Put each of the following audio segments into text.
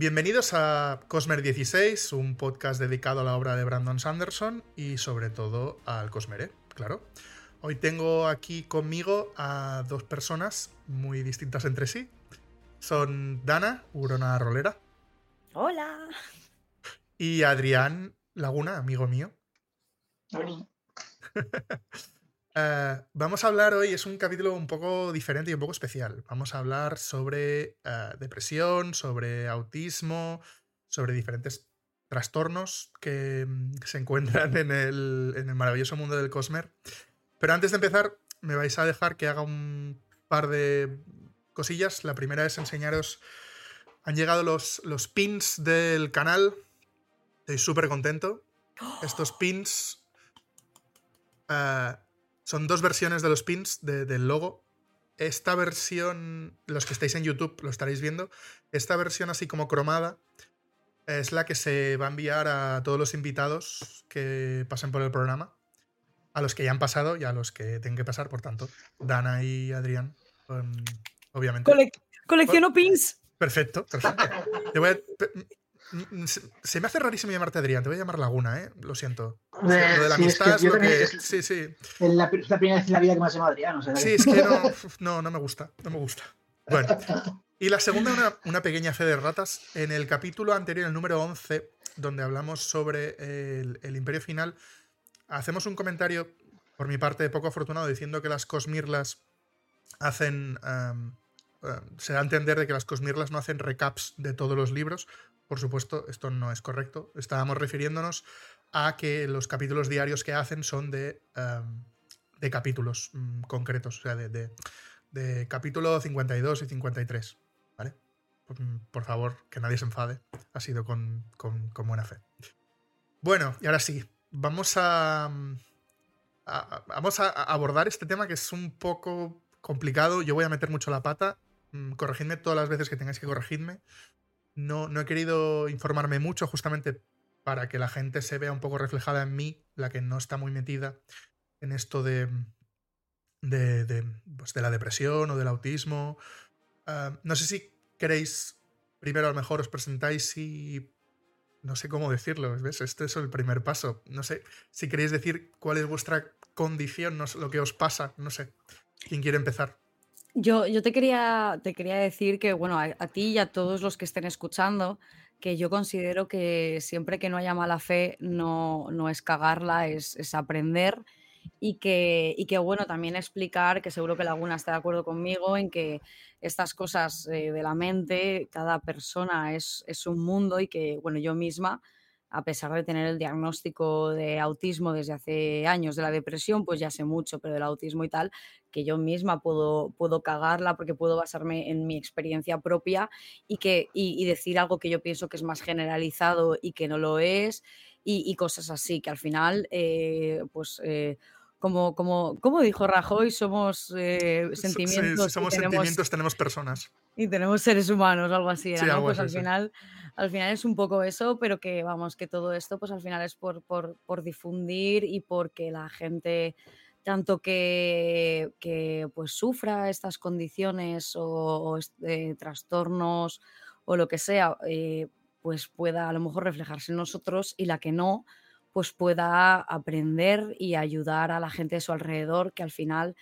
Bienvenidos a Cosmer 16, un podcast dedicado a la obra de Brandon Sanderson y sobre todo al Cosmere, claro. Hoy tengo aquí conmigo a dos personas muy distintas entre sí. Son Dana, Urona Rolera. Hola. Y Adrián Laguna, amigo mío. Hola. Eh, vamos a hablar hoy, es un capítulo un poco diferente y un poco especial. Vamos a hablar sobre eh, depresión, sobre autismo, sobre diferentes trastornos que mm, se encuentran en el, en el maravilloso mundo del Cosmer. Pero antes de empezar, me vais a dejar que haga un par de cosillas. La primera es enseñaros. Han llegado los, los pins del canal. Estoy súper contento. Estos pins. eh, son dos versiones de los pins de- del logo. Esta versión, los que estáis en YouTube lo estaréis viendo. Esta versión así como cromada es la que se va a enviar a todos los invitados que pasen por el programa. A los que ya han pasado y a los que tengan que pasar, por tanto. Dana y Adrián, um, obviamente. Cole- colecciono pins. Perfecto, perfecto. Te voy a- se me hace rarísimo llamarte Adrián, te voy a llamar Laguna, ¿eh? Lo siento. Eh, Lo de la sí, es amistad que es lo que. es- Sí, sí. Es la, la primera vez en la vida que me has llamado Adrián. O sea, Sí, es que no, no, no me gusta, no me gusta. Bueno, y la segunda, una, una pequeña fe de ratas. En el capítulo anterior, el número 11, donde hablamos sobre el, el Imperio Final, hacemos un comentario, por mi parte, poco afortunado, diciendo que las Cosmirlas hacen... se da a entender de que las Cosmirlas no hacen recaps de todos los libros. Por supuesto, esto no es correcto. Estábamos refiriéndonos a que los capítulos diarios que hacen son de, am, de capítulos mm, concretos, o sea, de, de- capítulo 52 y 53. ¿Vale? Por, mm, por favor, que nadie se enfade. Ha sido con, con- con buena fe. Bueno, y ahora sí, vamos a, mm, vamos a abordar este tema que es un poco complicado. Yo voy a meter mucho la pata. Corregidme todas las veces que tengáis que corregirme. No, no he querido informarme mucho justamente para que la gente se vea un poco reflejada en mí, la que no está muy metida en esto de, de, de, pues, de la depresión o del autismo. Ah, no sé si queréis, primero a lo mejor os presentáis y... No sé cómo decirlo, ¿ves? Este es el primer paso. No sé si queréis decir cuál es vuestra condición, no lo que os pasa, no sé. ¿Quién quiere empezar? Yo, yo te quería, te quería decir que, bueno, a, a ti y a todos los que estén escuchando, que yo considero que siempre que no haya mala fe, no, no es cagarla, es, es aprender. Y que, y que, bueno, también explicar, que seguro que Laguna está de acuerdo conmigo, en que estas cosas eh, de la mente, cada persona es, es un mundo y que, bueno, yo misma, a pesar de tener el diagnóstico de autismo desde hace años, de la depresión, pues ya sé mucho, pero del autismo y tal, que yo misma puedo, puedo cagarla porque puedo basarme en mi experiencia propia y, que, y, y decir algo que yo pienso que es más generalizado y que no lo es y, y cosas así, que al final, eh, pues... eh, como, como, como dijo Rajoy, somos eh, Sí, sentimientos, si somos y, tenemos, sentimientos, tenemos personas. y tenemos seres humanos, algo así era, Sí, ¿no? algo Pues así, al sí. final, al final es un poco eso, pero que vamos, que todo esto, pues al final es por, por, por difundir y porque la gente tanto que, que pues sufra estas condiciones o, eh, trastornos o lo que sea, eh, pues pueda a lo mejor reflejarse en nosotros y la que no, pues pueda aprender y ayudar a la gente de su alrededor, que al final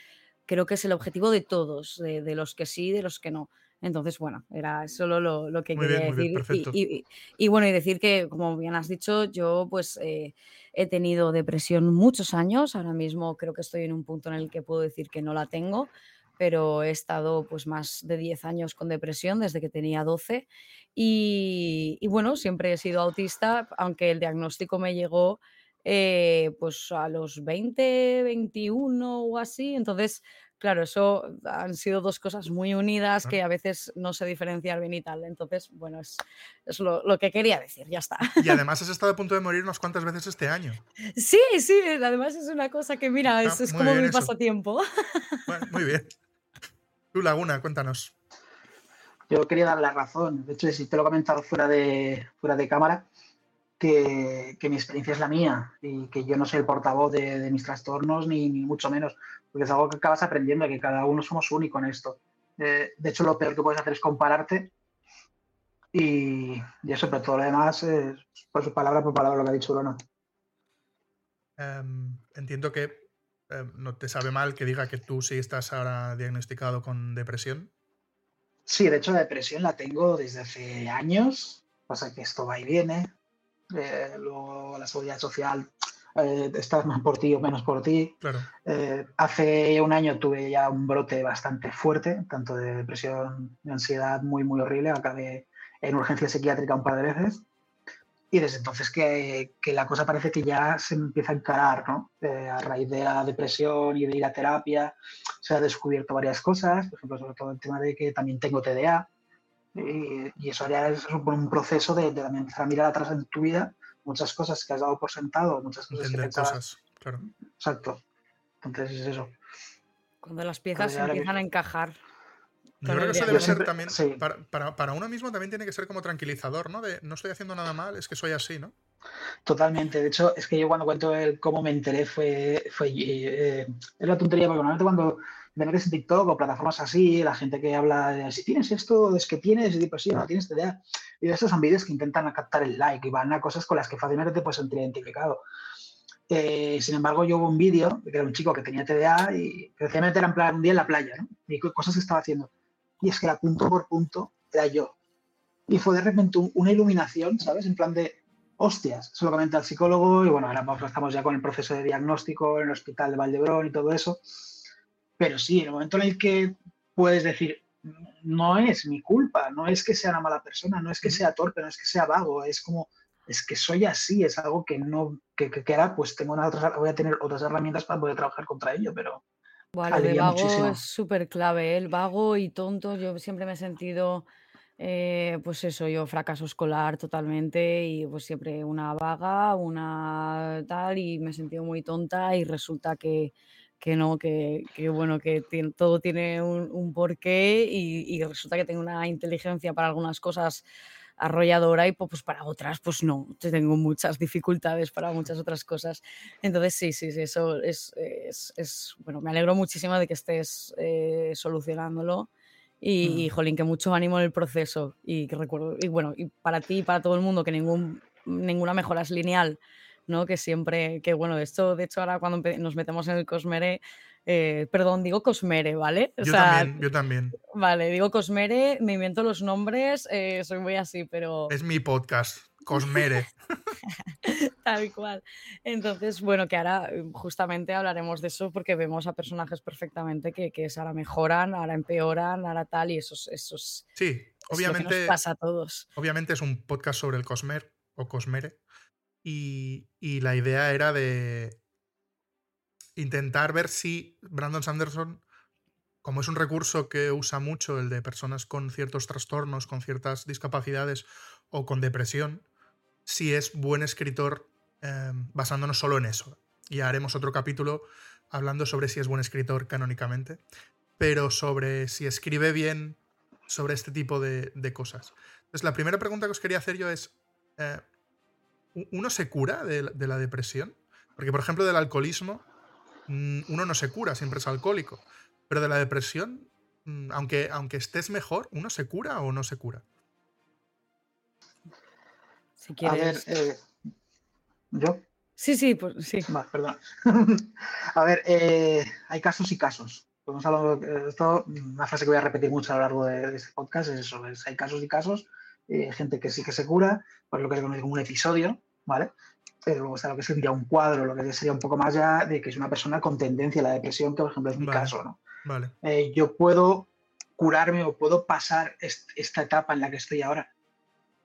creo que es el objetivo de todos, de, de los que sí, de los que no. Entonces, bueno, era solo lo, lo que Muy quería bien, bien, decir. perfecto. Y, y- y bueno, y decir que, como bien has dicho, yo pues eh, he tenido depresión muchos años. Ahora mismo creo que estoy en un punto en el que puedo decir que no la tengo, pero he estado pues más de 10 años con depresión desde que tenía 12. Y, y bueno, siempre he sido autista, aunque el diagnóstico me llegó eh, pues a los 20, 21 o así. Entonces, claro, eso han sido dos cosas muy unidas que a veces no sé diferenciar bien y tal. Entonces, bueno, es, es lo, lo que quería decir, ya está. Y además has estado a punto de morir unas cuantas veces este año. Sí, sí, además es una cosa que, mira, es, como mi eso. pasatiempo. Bueno, muy bien. Tú, Laguna, cuéntanos. Yo quería dar la razón. De hecho, si te lo he comentado fuera de, fuera de cámara, que, que mi experiencia es la mía y que yo no soy el portavoz de, de mis trastornos, ni, ni mucho menos, porque es algo que acabas aprendiendo, que cada uno somos único en esto. Eh, de hecho, lo peor que puedes hacer es compararte Y, y eso, pero todo lo demás es por su palabra por palabra lo que ha dicho Bruno. Em, entiendo que em, no te sabe mal que diga que tú sí estás ahora diagnosticado con depresión. Sí, de hecho la depresión la tengo desde hace años. Pasa que esto va y viene. Eh, luego la seguridad social eh, está más por ti o menos por ti. Claro. Eh, hace un año tuve ya un brote bastante fuerte, tanto de depresión y ansiedad muy, muy horrible. Acabé en urgencia psiquiátrica un par de veces. Y desde entonces que, que la cosa parece que ya se empieza a encarar, ¿no? Eh, a raíz de la depresión y de ir a terapia, se ha descubierto varias cosas, por ejemplo, sobre todo el tema de que también tengo TDA. Y, y eso ya es un proceso de, de, también empezar a mirar atrás en tu vida, muchas cosas que has dado por sentado, muchas cosas Entender que pensabas. cosas, claro. Exacto. Entonces es eso. Cuando las piezas ahora empiezan a encajar. Yo creo que eso debe ser también, sí. para, para- para uno mismo también tiene que ser como tranquilizador, ¿no? De no estoy haciendo nada mal, es que soy así, ¿no? Totalmente. De hecho, es que yo cuando cuento el cómo me enteré fue, fue eh, es la tontería, porque normalmente cuando me metes en TikTok o plataformas así, la gente que habla de si tienes esto, es que tienes, y pues sí, no tienes idea. Y estos son vídeos que intentan captar el like y van a cosas con las que fácilmente te puedes sentir identificado. Eh, sin embargo, yo hubo un vídeo que era un chico que tenía TDA y precisamente era en plan un día en la playa, ¿no? Y co- cosas que estaba haciendo. Y es que era punto por punto, era yo. Y fue de repente un- una iluminación, ¿sabes? En plan de, hostias, comenta el psicólogo y bueno, ahora pues, estamos ya con el proceso de diagnóstico en el hospital de Valdebrón y todo eso. Pero sí, en el momento en el que puedes decir, no es mi culpa, no es que sea una mala persona, no es que sea torpe, no es que sea vago, es como, es que soy así, es algo que no, que, que, que ahora pues tengo unas otras, voy a tener otras herramientas para poder trabajar contra ello, pero Buah, lo de vago muchísimo. es súper clave, ¿eh? El vago y tonto, yo siempre me he sentido, eh, pues eso, yo fracaso escolar totalmente y pues siempre una vaga, una tal, y me he sentido muy tonta y resulta que, que no, que, que bueno, que tien- todo tiene un, un porqué y, y resulta que tengo una inteligencia para algunas cosas arrolladora y pues para otras pues no, tengo muchas dificultades para muchas otras cosas. Entonces, sí, sí, sí, eso es, es- es- bueno, me alegro muchísimo de que estés eh, solucionándolo y, Mm. y, jolín, que mucho ánimo en el proceso y que recuerdo, y bueno, y para ti y para todo el mundo que ningún, ninguna mejora es lineal, ¿no? Que siempre, que bueno, esto, de hecho, ahora cuando nos metemos en el Cosmere, eh, perdón, digo Cosmere, ¿vale? O Yo sea, también, yo también. vale, digo Cosmere, me invento los nombres, eh, soy muy así, pero... Es mi podcast, Cosmere. Tal cual. Entonces, bueno, que ahora eh, justamente hablaremos de eso porque vemos a personajes perfectamente que, que ahora mejoran, ahora empeoran, ahora tal, y eso es, eso es, Sí, es lo que nos obviamente, pasa a todos. obviamente es un podcast sobre el Cosmer o Cosmere. Y, la idea era de intentar ver si Brandon Sanderson, como es un recurso que usa mucho el de personas con ciertos trastornos, con ciertas discapacidades o con depresión, si es buen escritor eh, basándonos solo en eso. Y haremos otro capítulo hablando sobre si es buen escritor canónicamente, pero sobre si escribe bien sobre este tipo de, de cosas. Entonces, la primera pregunta que os quería hacer yo es, eh, ¿uno se cura de, la- de la depresión? Porque, por ejemplo, del alcoholismo, mm, uno no se cura, siempre es alcohólico. Pero de la depresión, mm, aunque, aunque estés mejor, ¿uno se cura o no se cura? Si a ver, quieres. eh, yo, Sí, sí, pues sí. Va, perdón. a ver, eh, hay casos y casos. De esto, una frase que voy a repetir mucho a lo largo de, de este podcast es eso, es, hay casos y casos, eh, gente que sí que se cura, por lo que se conoce como un episodio, ¿vale? Pero luego está lo que sería un cuadro, lo que sería un poco más ya de que es una persona con tendencia a la depresión, que por ejemplo es mi Vale. caso, ¿no? Vale. Eh, yo puedo curarme o puedo pasar est- esta etapa en la que estoy ahora,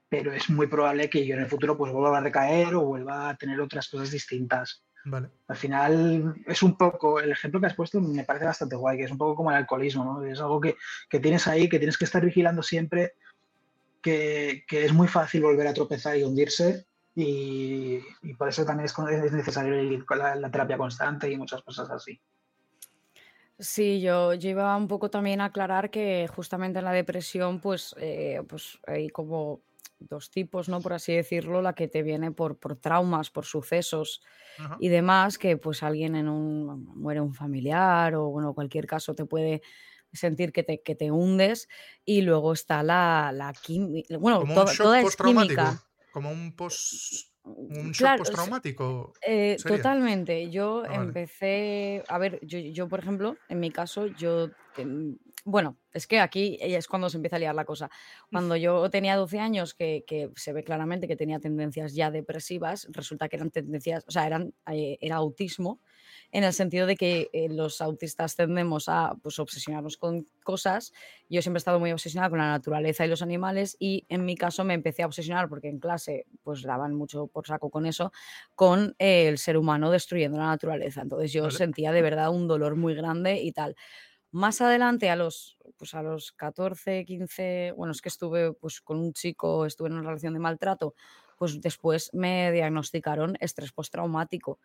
pero es muy probable que yo en el futuro pues vuelva a recaer o vuelva a tener otras cosas distintas. Vale. Al final es un poco, el ejemplo que has puesto me parece bastante guay, que es un poco como el alcoholismo, ¿no? Es algo que, que tienes ahí, que tienes que estar vigilando siempre, que, que es muy fácil volver a tropezar y hundirse y, y por eso también es, es necesario ir con la, la terapia constante y muchas cosas así. Sí, yo, yo iba un poco también a aclarar que justamente en la depresión, pues, eh, pues hay como dos tipos, ¿no? Por así decirlo, la que te viene por, por traumas, por sucesos Ajá. y demás, que pues alguien en un muere un familiar o bueno, cualquier caso te puede sentir que te, que te hundes y luego está la, la química, bueno, Como un shock toda es postraumático. química. Como un post. Un shock Claro, es- postraumático. Eh, totalmente. Yo Ah, vale. empecé, a ver, yo, yo, por ejemplo, en mi caso, yo, bueno, es que aquí es cuando se empieza a liar la cosa. Cuando yo tenía 12 años, que, que se ve claramente que tenía tendencias ya depresivas, resulta que eran tendencias, o sea, eran, eh, era autismo, en el sentido de que eh, los autistas tendemos a pues, obsesionarnos con cosas. Yo siempre he estado muy obsesionada con la naturaleza y los animales y en mi caso me empecé a obsesionar porque en clase pues daban mucho por saco con eso, con eh, el ser humano destruyendo la naturaleza. Entonces yo Vale. sentía de verdad un dolor muy grande y tal. Más adelante, a los, pues a los 14, 15, bueno, es que estuve pues, con un chico, estuve en una relación de maltrato, pues después me diagnosticaron estrés postraumático.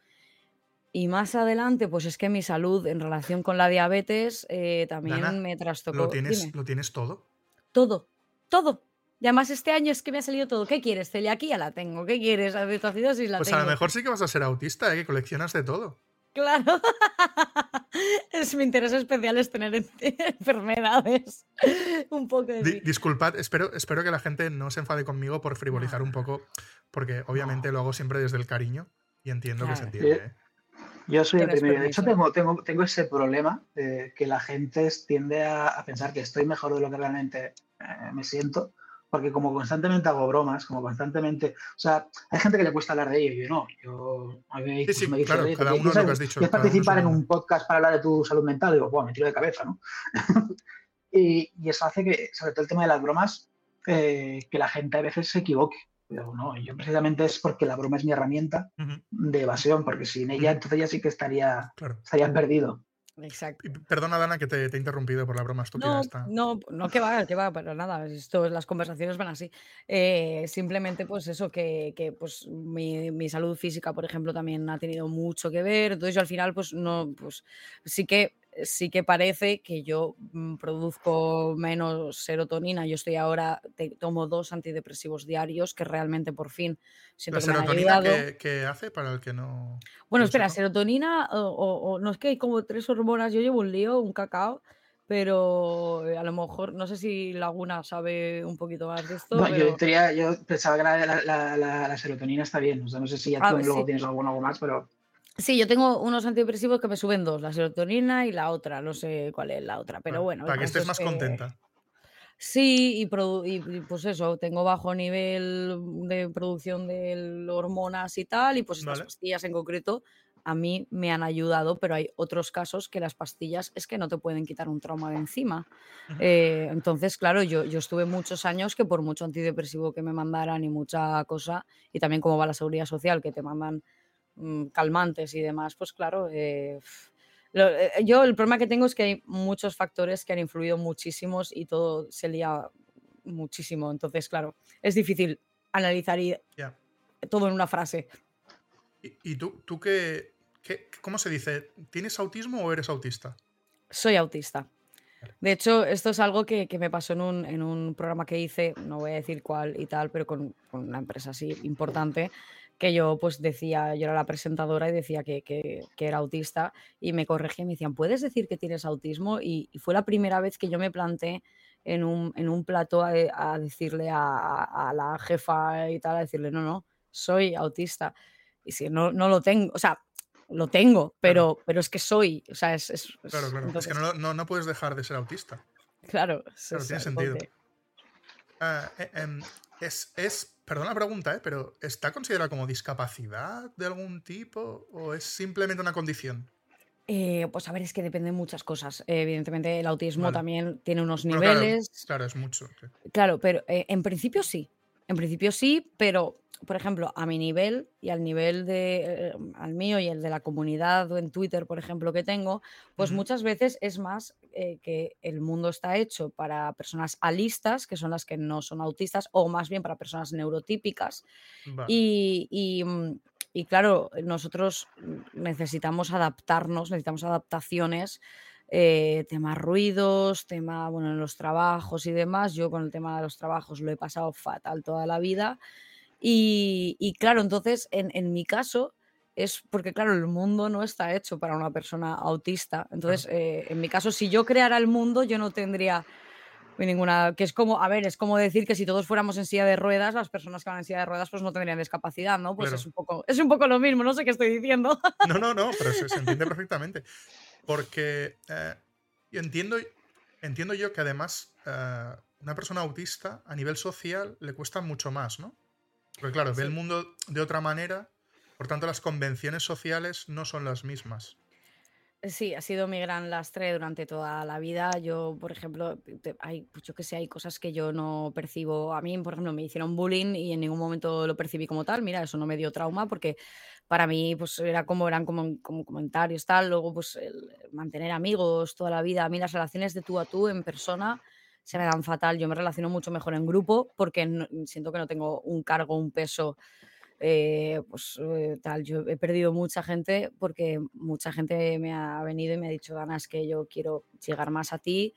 Y más adelante, pues es que mi salud en relación con la diabetes eh, también Dana, me trastocó. ¿Lo tienes, Dime. ¿Lo tienes todo? Todo, todo. Y además este año es que me ha salido todo. ¿Qué quieres? Celiaquía la tengo. ¿Qué quieres? La Pues tengo. a lo mejor sí que vas a ser autista, ¿eh? que coleccionas de todo. Claro. es mi interés especial es tener en- enfermedades. Un poco de Di- mí. disculpad, espero, espero que la gente no se enfade conmigo por frivolizar No. un poco, porque obviamente lo hago siempre desde el cariño y entiendo que se entiende. ¿eh? Yo soy el primero. De hecho, tengo, tengo, tengo ese problema de que la gente tiende a, a pensar que estoy mejor de lo que realmente eh, me siento, porque como constantemente hago bromas, como constantemente... O sea, hay gente que le cuesta hablar de ello, yo no. Yo, a mí Sí, sí, me dice, claro, "Oye, cada ¿quieres- uno lo que has dicho, ¿Quieres participar en un podcast para hablar de tu salud mental? Digo, bueno, me tiro de cabeza, ¿no? y, y eso hace que, sobre todo el tema de las bromas, eh, que la gente a veces se equivoque. Pero no, yo precisamente es porque la broma es mi herramienta de evasión, porque sin ella entonces ya sí que estaría, claro. estaría perdido. Exacto. Y Perdona, Dana, que te, te he interrumpido por la broma estúpida No, esta. no, no que va, que va, para nada. Esto, las conversaciones van así. Eh, simplemente, pues eso, que, que, pues mi, mi salud física, por ejemplo, también ha tenido mucho que ver. Entonces yo al final, pues no, pues sí que sí que parece que yo mm, produzco menos serotonina. Yo estoy ahora, te- tomo dos antidepresivos diarios que realmente por fin siento ¿La que me han serotonina ayudado. que, que hace para el que no... Bueno, espera, serotonina o, o- o- no es que hay como tres hormonas, yo llevo un lío, un cacao, pero eh, a lo mejor, no sé si Laguna sabe un poquito más de esto, No, yo, pero tenía- yo pensaba que la, la- la- la- la serotonina está bien. O sea, no sé si ya Ah, tú luego sí. tienes alguno algo más, pero sí, yo tengo unos antidepresivos que me suben dos, la serotonina y la otra, no sé cuál es la otra, pero Vale, bueno. Para que estés es más que- contenta. Sí, y, pues eso, tengo bajo nivel de producción de hormonas y tal, y pues estas Vale. pastillas en concreto a mí me han ayudado, pero hay otros casos que las pastillas es que no te pueden quitar un trauma de encima. Eh, entonces, claro, yo, yo estuve muchos años que por mucho antidepresivo que me mandaran y mucha cosa, y también como va la seguridad social, que te mandan calmantes y demás, pues claro, eh, eh, yo el problema que tengo es que hay muchos factores que han influido muchísimos y todo se lía muchísimo. Entonces, claro, es difícil analizar y Ya. todo en una frase. ¿Y, y tú, tú qué, qué- cómo se dice? ¿Tienes autismo o eres autista? Soy autista. De hecho, esto es algo que, que me pasó en un, en un programa que hice, no voy a decir cuál y tal, pero con, con una empresa así importante, que yo pues decía, yo era la presentadora y decía que, que- que era autista y me corregían y me decían, ¿puedes decir que tienes autismo? Y, y fue la primera vez que yo me planté en un, en un plató a, a decirle a, a- a la jefa y tal, a decirle, no, no, soy autista. Y si no, no lo tengo, o sea, lo tengo, pero, pero es que soy, o sea, es... Claro, claro. entonces- es que no, no, no puedes dejar de ser autista. Claro, Claro, tiene sentido. Ah, eh, em, es, es, perdón la pregunta, ¿eh? pero ¿está considerada como discapacidad de algún tipo o es simplemente una condición? Eh, pues a ver, es que depende de muchas cosas. Eh, evidentemente, el autismo Vale. también tiene unos claro, niveles. Claro, es mucho. sí. Claro, pero eh, en principio sí. En principio sí, pero por ejemplo, a mi nivel y al nivel de eh, al mío y el de la comunidad o en Twitter, por ejemplo, que tengo, pues muchas veces es más eh, que el mundo está hecho para personas alistas, que son las que no son autistas, o más bien para personas neurotípicas. Vale. Y, y, mm, y claro, nosotros mm, necesitamos adaptarnos, necesitamos adaptaciones, eh, tema ruidos, tema, bueno, en los trabajos y demás. Yo con el tema de los trabajos lo he pasado fatal toda la vida. Y, y claro, entonces, en, en mi caso, es porque, claro, el mundo no está hecho para una persona autista. Entonces, eh, en mi caso, si yo creara el mundo, yo no tendría ninguna. Que es como, a ver, es como decir que si todos fuéramos en silla de ruedas, las personas que van en silla de ruedas, pues no tendrían discapacidad, ¿no? Pues es, un poco, es un poco lo mismo, no sé qué estoy diciendo. No, no, no, pero se, entiende perfectamente. Porque eh, entiendo, entiendo yo que además eh, una persona autista a nivel social le cuesta mucho más, ¿no? Porque claro, ve el mundo de otra manera, por tanto las convenciones sociales no son las mismas. Sí, ha sido mi gran lastre durante toda la vida. Yo, por ejemplo, hay, pues yo que sé, hay cosas que yo no percibo. A mí, por ejemplo, me hicieron bullying y en ningún momento lo percibí como tal. Mira, eso no me dio trauma porque para mí, pues era como eran como, como comentarios tal. Luego, pues mantener amigos toda la vida. A mí las relaciones de tú a tú en persona se me dan fatal. Yo me relaciono mucho mejor en grupo porque siento que no tengo un cargo, un peso eh, pues eh, tal, yo he perdido mucha gente porque mucha gente me ha venido y me ha dicho, Dana, es que yo quiero llegar más a ti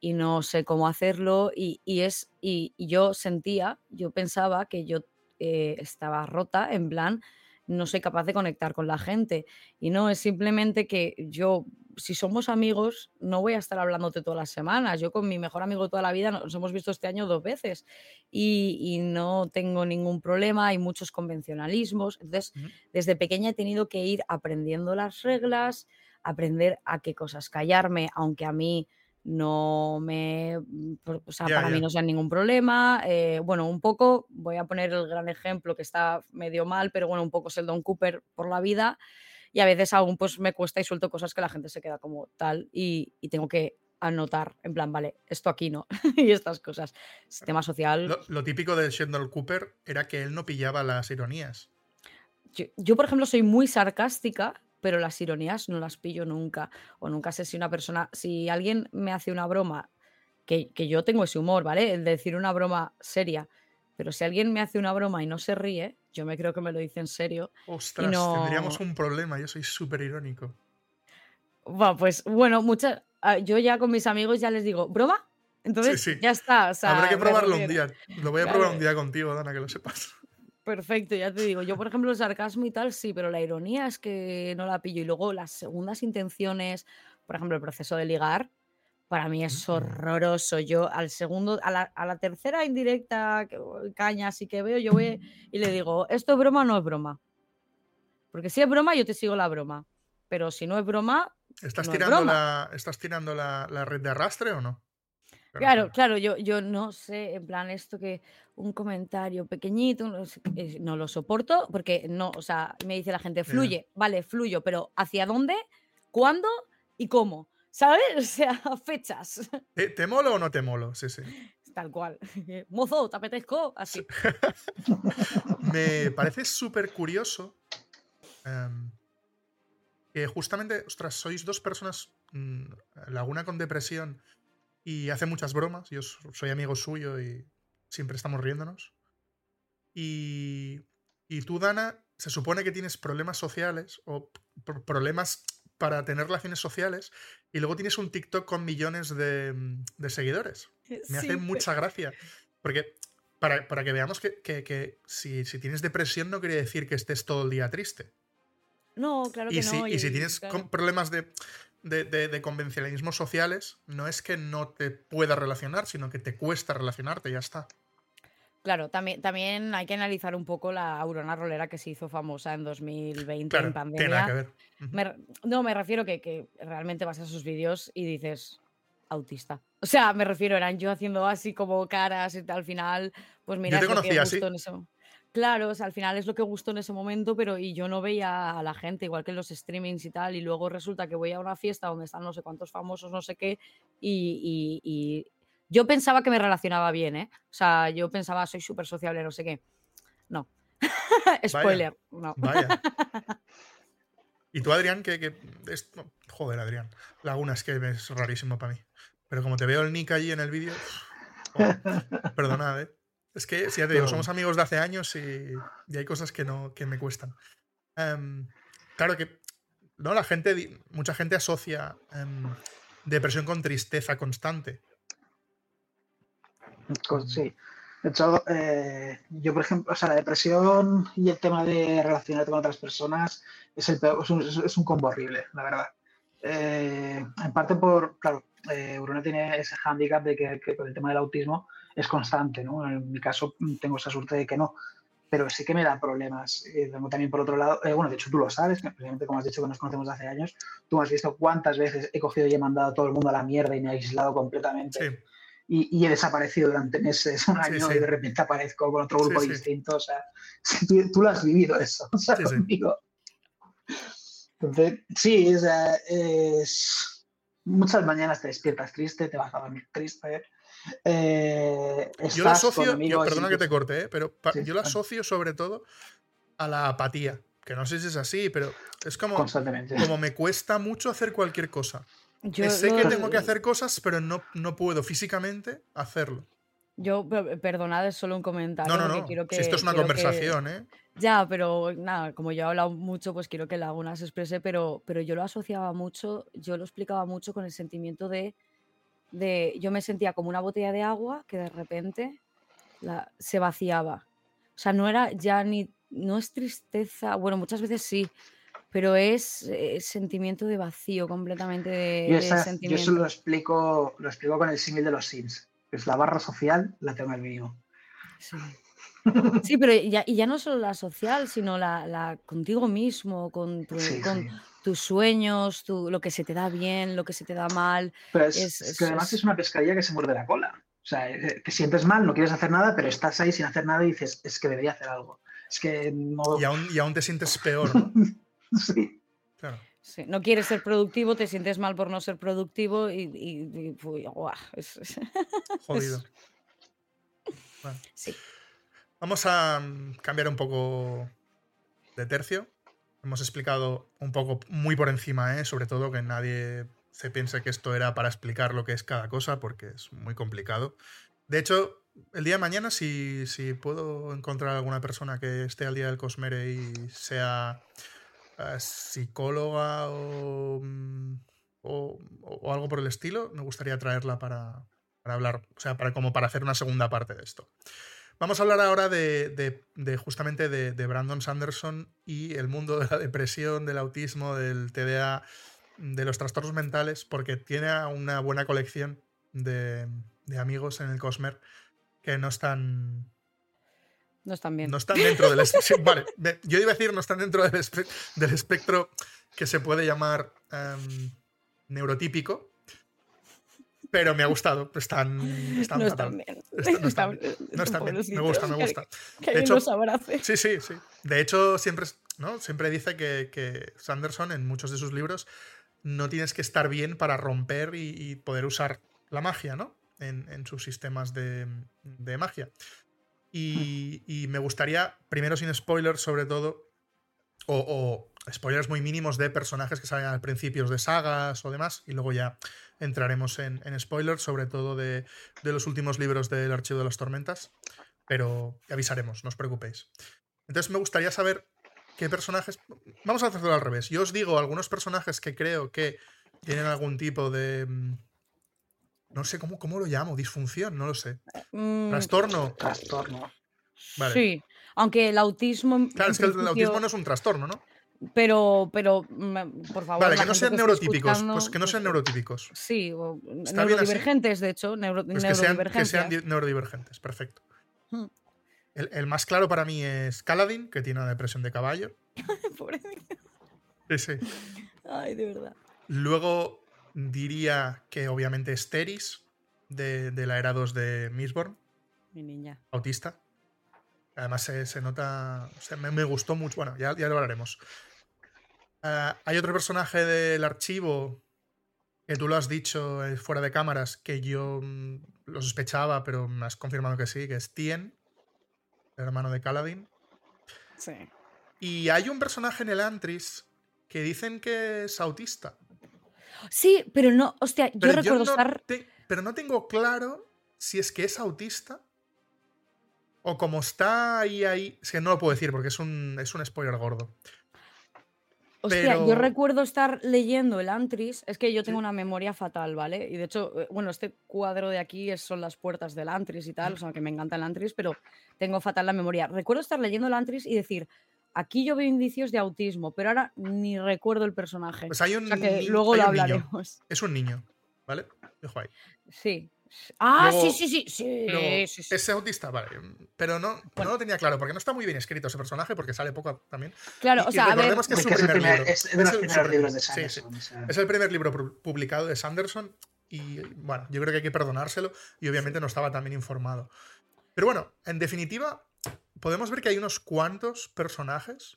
y no sé cómo hacerlo y, es, y, yo sentía, yo pensaba que yo eh, estaba rota, en plan, no soy capaz de conectar con la gente y no, es simplemente que yo si somos amigos, no voy a estar hablándote todas las semanas. Yo con mi mejor amigo toda la vida nos hemos visto este año dos veces y, no tengo ningún problema, hay muchos convencionalismos. Entonces, desde pequeña he tenido que ir aprendiendo las reglas, aprender a qué cosas callarme, aunque a mí no me, o sea, para mí no sea ningún problema. Eh, bueno, un poco, voy a poner el gran ejemplo que está medio mal, pero bueno, un poco es el Don Cooper por la vida y a veces aún pues me cuesta y suelto cosas que la gente se queda como tal y, tengo que anotar, en plan, vale, esto aquí no, y estas cosas. Sistema social. Lo, típico de Sheldon Cooper era que él no pillaba las ironías. Yo, por ejemplo, soy muy sarcástica, pero las ironías no las pillo nunca. O nunca sé si una persona, si alguien me hace una broma, que, que yo tengo ese humor, ¿vale? El de decir una broma seria, pero si alguien me hace una broma y no se ríe, yo me creo que me lo dice en serio. Ostras, tendríamos un problema, yo soy súper irónico. Bueno, pues bueno, muchas. Ah, yo ya con mis amigos ya les digo, ¿broma? Entonces ya está. Habrá que probarlo un día. Lo voy a probar un día contigo, Dana, que lo sepas. Perfecto, ya te digo. Yo, por ejemplo, el sarcasmo y tal, sí, pero la ironía es que no la pillo. Y luego las segundas intenciones, por ejemplo, el proceso de ligar, para mí es horroroso. Yo al segundo, a la, tercera indirecta caña así que veo, yo voy y le digo, ¿esto es broma o no es broma? Porque si es broma, yo te sigo la broma. Pero si no es broma. ¿Estás, tirando, La, ¿estás tirando la, red de arrastre o no? Claro, claro, yo, yo no sé, en plan, esto que un comentario pequeñito, no, no, lo soporto, porque no, o sea, me dice la gente, fluye, vale, fluyo, pero ¿hacia dónde? ¿Cuándo? ¿Y cómo? ¿Sabes? O sea, fechas. ¿Te, molo o no te molo? Sí, sí. Tal cual. Mozo, ¿te apetezco? Así. Me parece súper curioso em, que justamente, ostras, sois dos personas, mm, Laguna con depresión y hace muchas bromas. Yo soy amigo suyo y siempre estamos riéndonos. Y, y tú, Dana, se supone que tienes problemas sociales o problemas para tener relaciones sociales y luego tienes un TikTok con millones de, mm, seguidores. Me hace mucha gracia. Porque para, que veamos que, si, tienes depresión no quiere decir que estés todo el día triste. No, claro que y no. Y, si tienes problemas de, de, convencionalismos sociales, no es que no te puedas relacionar, sino que te cuesta relacionarte, ya está. Claro, también, también hay que analizar un poco la Aurona Rolera que se hizo famosa en 2020 en pandemia. que ver. no, me refiero que, que realmente vas a sus vídeos y dices autista. O sea, me refiero, eran yo haciendo así como caras y al final, pues mira, yo te conocía así. Claro, o sea, al final es lo que gustó en ese momento, pero y yo no veía a la gente, igual que en los streamings y tal, y luego resulta que voy a una fiesta donde están no sé cuántos famosos, no sé qué, y yo pensaba que me relacionaba bien, ¿eh? O sea, yo pensaba, soy súper sociable, no sé qué. No. Spoiler, no. Vaya. Y tú, Adrián, que, joder, Adrián. Laguna es que es rarísimo para mí. Pero como te veo el nick allí en el vídeo. perdonad, ¿eh? Es que, si ya te digo, somos amigos de hace años y, hay cosas que, no, que me cuestan. Em, claro que. No, la gente. Mucha gente asocia em, depresión con tristeza constante. Sí. De hecho, eh, yo, por ejemplo, o sea, la depresión y el tema de relacionarte con otras personas es, el peor- es, un, es un combo horrible, la verdad. Eh, en parte por, claro, eh, Bruno tiene ese hándicap de que, que con el tema del autismo es constante, ¿no? En mi caso mm, tengo esa suerte de que no, pero sí que me da problemas. Eh, también por otro lado, eh, bueno, de hecho tú lo sabes, precisamente como has dicho que nos conocemos hace años, tú has visto cuántas veces he cogido y he mandado a todo el mundo a la mierda y me he aislado completamente Sí, y, y he desaparecido durante meses, un Sí, año, sí. y de repente aparezco con otro grupo Sí, sí. distinto. O sea, tú, tú lo has vivido eso, o sea, Sí, sí. conmigo. Entonces, sí, o sea, es... muchas mañanas te despiertas triste, te vas a dormir triste. Eh, Yo con asocio, yo- perdona que te corte, ¿eh? pero pa- Sí, yo lo vale. asocio sobre todo a la apatía, que no sé si es así, pero es como, como me cuesta mucho hacer cualquier cosa. Yo sé que tengo que hacer cosas, pero no, no puedo físicamente hacerlo. Yo, pe- perdonad, es solo un comentario. No, no, no. Quiero que, si esto es una que- conversación, ¿eh? Ya, pero nada, como yo he hablado mucho, pues quiero que Laguna se exprese, pero, pero yo lo asociaba mucho, yo lo explicaba mucho con el sentimiento de, de yo me sentía como una botella de agua que de repente la- se vaciaba. O sea, no era ya ni, no es tristeza, bueno, muchas veces sí, pero es eh, sentimiento de vacío completamente de, Yo, de esa- yo sentimiento. eso lo explico, lo explico con el símil de los Sims. que Es la barra social, la tengo al mínimo. Sí. Sí, pero ya, y ya no solo la social, sino la, la contigo mismo, con, tu- Sí, con sí. Tus sueños, tu- lo que se te da bien, lo que se te da mal. Pero es, Es- es que además es- es una pescadilla que se muerde la cola. O sea, eh, que sientes mal, no quieres hacer nada, pero estás ahí sin hacer nada y dices, es que debería hacer algo. Es que no. Y aún, y aún te sientes peor, ¿no? Sí. Claro. Sí, no quieres ser productivo, te sientes mal por no ser productivo y, y- y, uy, guau, es- es- Jodido. Bueno, sí. vamos a mm, cambiar un poco de tercio. Hemos explicado un poco muy por encima, ¿eh? sobre todo que nadie se piense que esto era para explicar lo que es cada cosa, porque es muy complicado. De hecho, el día de mañana, si, puedo encontrar alguna persona que esté al día del Cosmere y sea eh, psicóloga o, mm, o- algo por el estilo, me gustaría traerla para, hablar, o sea, como para hacer una segunda parte de esto. Vamos a hablar ahora de, de- de justamente de, de Brandon Sanderson y el mundo de la depresión, del autismo, del TDA, de los trastornos mentales, porque tiene una buena colección de, de amigos en el Cosmer que no están, No están bien. no están dentro del espectro. Vale, yo iba a decir no están dentro del, espe- del espectro que se puede llamar em, neurotípico, pero me ha gustado. Están, están no fatal. están bien. Está- no están bien. No están bien. Me gusta, me gusta. Que alguien hecho- los abrace. Sí, sí, sí. De hecho, siempre, ¿no? siempre dice que, que Sanderson en muchos de sus libros no tienes que estar bien para romper y, y poder usar la magia, ¿no? En, en sus sistemas de, de magia. Y, y me gustaría, primero sin spoilers sobre todo, o, o spoilers muy mínimos de personajes que salen al principio de sagas o demás, y luego ya entraremos en, en spoilers, sobre todo de, de los últimos libros del Archivo de las Tormentas, pero avisaremos, no os preocupéis. Entonces me gustaría saber qué personajes... Vamos a hacerlo al revés. Yo os digo algunos personajes que creo que tienen algún tipo de... mm, No sé cómo, cómo lo llamo, disfunción, no lo sé. Mm, Trastorno. Trastorno. Vale. Sí, aunque el autismo. Claro, es que el, autismo no es un trastorno, ¿no? Pero, pero, por favor. Vale, que no sean neurotípicos. Pues que no sean pues, neurotípicos. Sí, o neurodivergentes, de hecho, neuro, Pues que sean, que sean neurodivergentes, perfecto. Hmm. El, el más claro para mí es Caladin, que tiene una depresión de caballo. Sí, sí. Ay, de verdad. Luego diría que obviamente es Teris, de, de la era 2 de Mistborn, Mi niña. autista. Además se, se nota, o sea, me, me gustó mucho. Bueno, ya, ya lo hablaremos. Ah, hay otro personaje del archivo que tú lo has dicho eh, fuera de cámaras, que yo mm, lo sospechaba, pero me has confirmado que sí, que es Tien, el hermano de Caladin. Sí. Y hay un personaje en el Antris que dicen que es autista. Sí, pero no, hostia, yo Pero recuerdo no estar. te- pero no tengo claro si es que es autista o como está ahí, ahí. Es que no lo puedo decir porque es un, es un spoiler gordo. Hostia, yo recuerdo estar leyendo el Antris, es que yo tengo una memoria fatal, ¿vale? Y de hecho, eh, bueno, este cuadro de aquí es- son las puertas del Antris y tal, o sea, que me encanta el Antris, pero tengo fatal la memoria. Recuerdo estar leyendo el Antris y decir, aquí yo veo indicios de autismo, pero ahora ni recuerdo el personaje. Pues hay o un, sea, que luego hay lo un niño. hablaremos. Es un niño, ¿vale? Dejo ahí. Sí. Ah, Luego- sí, sí, sí, sí, Luego, sí, sí. ese autista, vale. Pero no, Bueno. no lo tenía claro, porque no está muy bien escrito ese personaje, porque sale poco también. Claro, y- o y sea, a ver, recordemos que es su primer libro. es de Es los el- primeros su libros de primer- sí, sí. Sanderson. o sea. Es el primer libro pu- publicado de Sanderson y bueno, yo creo que hay que perdonárselo y obviamente no estaba tan bien informado. Pero bueno, en definitiva, podemos ver que hay unos cuantos personajes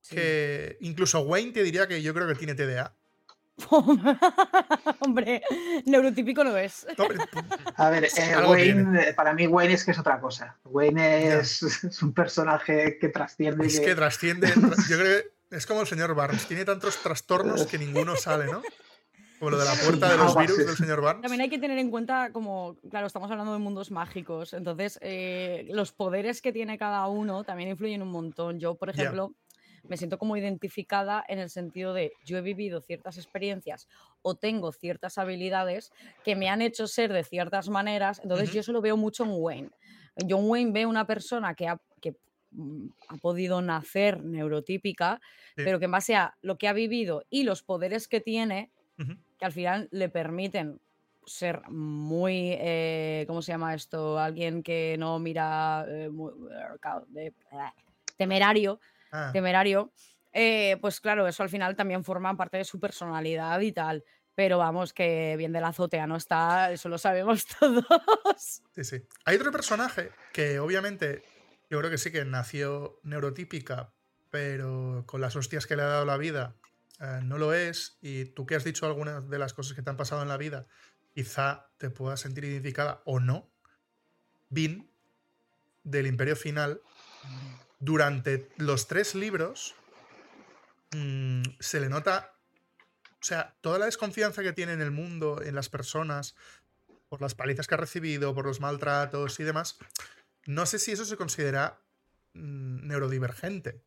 sí. que incluso Wayne te diría que yo creo que tiene TDA. Hombre, neurotípico no es. A ver, eh, Wayne, eh, para mí Wayne es que es otra cosa. Wayne es, es un personaje que trasciende. es que- que trasciende. tra- Yo creo que es como el señor Barnes. Tiene tantos trastornos que ninguno sale, ¿no? Como lo de la puerta de los virus del señor Barnes. También hay que tener en cuenta, como, claro, estamos hablando de mundos mágicos, entonces eh, los poderes que tiene cada uno también influyen un montón. Yo, por ejemplo, me siento como identificada en el sentido de yo he vivido ciertas experiencias o tengo ciertas habilidades que me han hecho ser de ciertas maneras, entonces Ujú. yo eso lo veo mucho en Wayne. John Wayne ve una persona que ha, que, mm, ha podido nacer neurotípica, Sí. pero que en base a lo que ha vivido y los poderes que tiene, Ujú. que al final le permiten ser muy, eh, ¿cómo se llama esto? Alguien que no mira eh, muy- de- temerario, Ah, temerario, eh, pues claro, eso al final también forma parte de su personalidad y tal. Pero vamos, que bien de la azotea no está, eso lo sabemos todos. sí, sí. Hay otro personaje que obviamente yo creo que sí que nació neurotípica, pero con las hostias que le ha dado la vida eh, no lo es. Y tú que has dicho algunas de las cosas que te han pasado en la vida, quizá te puedas sentir identificada o no. Vin, del Imperio Final, durante los tres libros mm, se le nota, o sea, toda la desconfianza que tiene en el mundo, en las personas, por las palizas que ha recibido, por los maltratos y demás, no sé si eso se considera mm, neurodivergente.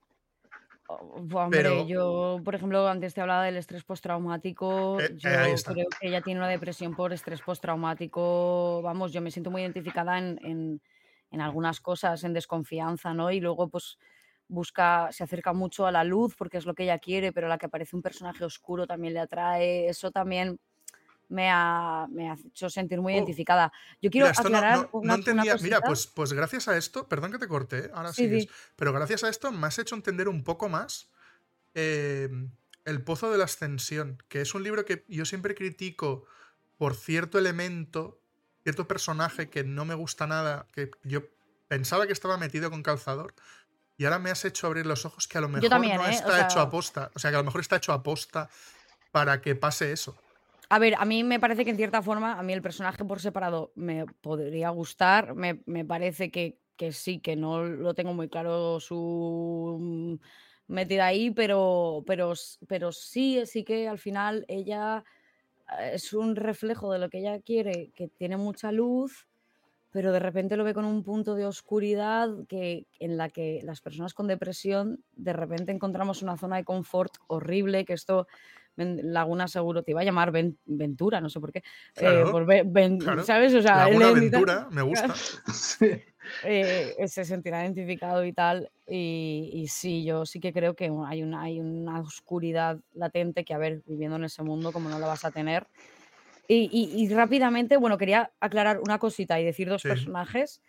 Oh, Hombre, Pero- yo, por ejemplo, antes te hablaba del estrés postraumático. Eh, eh, yo creo que ella tiene una depresión por estrés postraumático. Vamos, yo me siento muy identificada en, en- en algunas cosas, en desconfianza, ¿no? Y luego, pues, busca, se acerca mucho a la luz porque es lo que ella quiere, pero la que aparece un personaje oscuro también le atrae. Eso también me ha, me ha hecho sentir muy Oh, identificada. Yo quiero Mira, no- aclarar no, no una, una entendía. Mira, cosita. pues, pues gracias a esto, perdón que te corté, ¿eh? ahora Sí, sigues, pero gracias a esto me has hecho entender un poco más eh, El Pozo de la Ascensión, que es un libro que yo siempre critico por cierto elemento, cierto personaje que no me gusta nada, que yo pensaba que estaba metido con calzador. Y ahora me has hecho abrir los ojos que a lo mejor también, no ¿eh? O está sea- hecho a posta. O sea, que a lo mejor está hecho a posta para que pase eso. A ver, a mí me parece que en cierta forma, a mí el personaje por separado me podría gustar. Me, me parece que, que sí, que no lo tengo muy claro su metida ahí, pero, pero, pero sí, sí que al final ella es un reflejo de lo que ella quiere, que tiene mucha luz, pero de repente lo ve con un punto de oscuridad que, en la que las personas con depresión de repente encontramos una zona de confort horrible, que esto Laguna seguro te iba a llamar Ven- Ventura, no sé por qué. Eh, por claro. ¿Sabes? O sea, Laguna Aventura, me gusta. Sí. eh, se sentirá identificado y tal. Y, y sí, yo sí que creo que hay una, hay una oscuridad latente que, a ver, viviendo en ese mundo, como no la vas a tener. Y, y- y rápidamente, bueno, quería aclarar una cosita y decir dos Sí. personajes.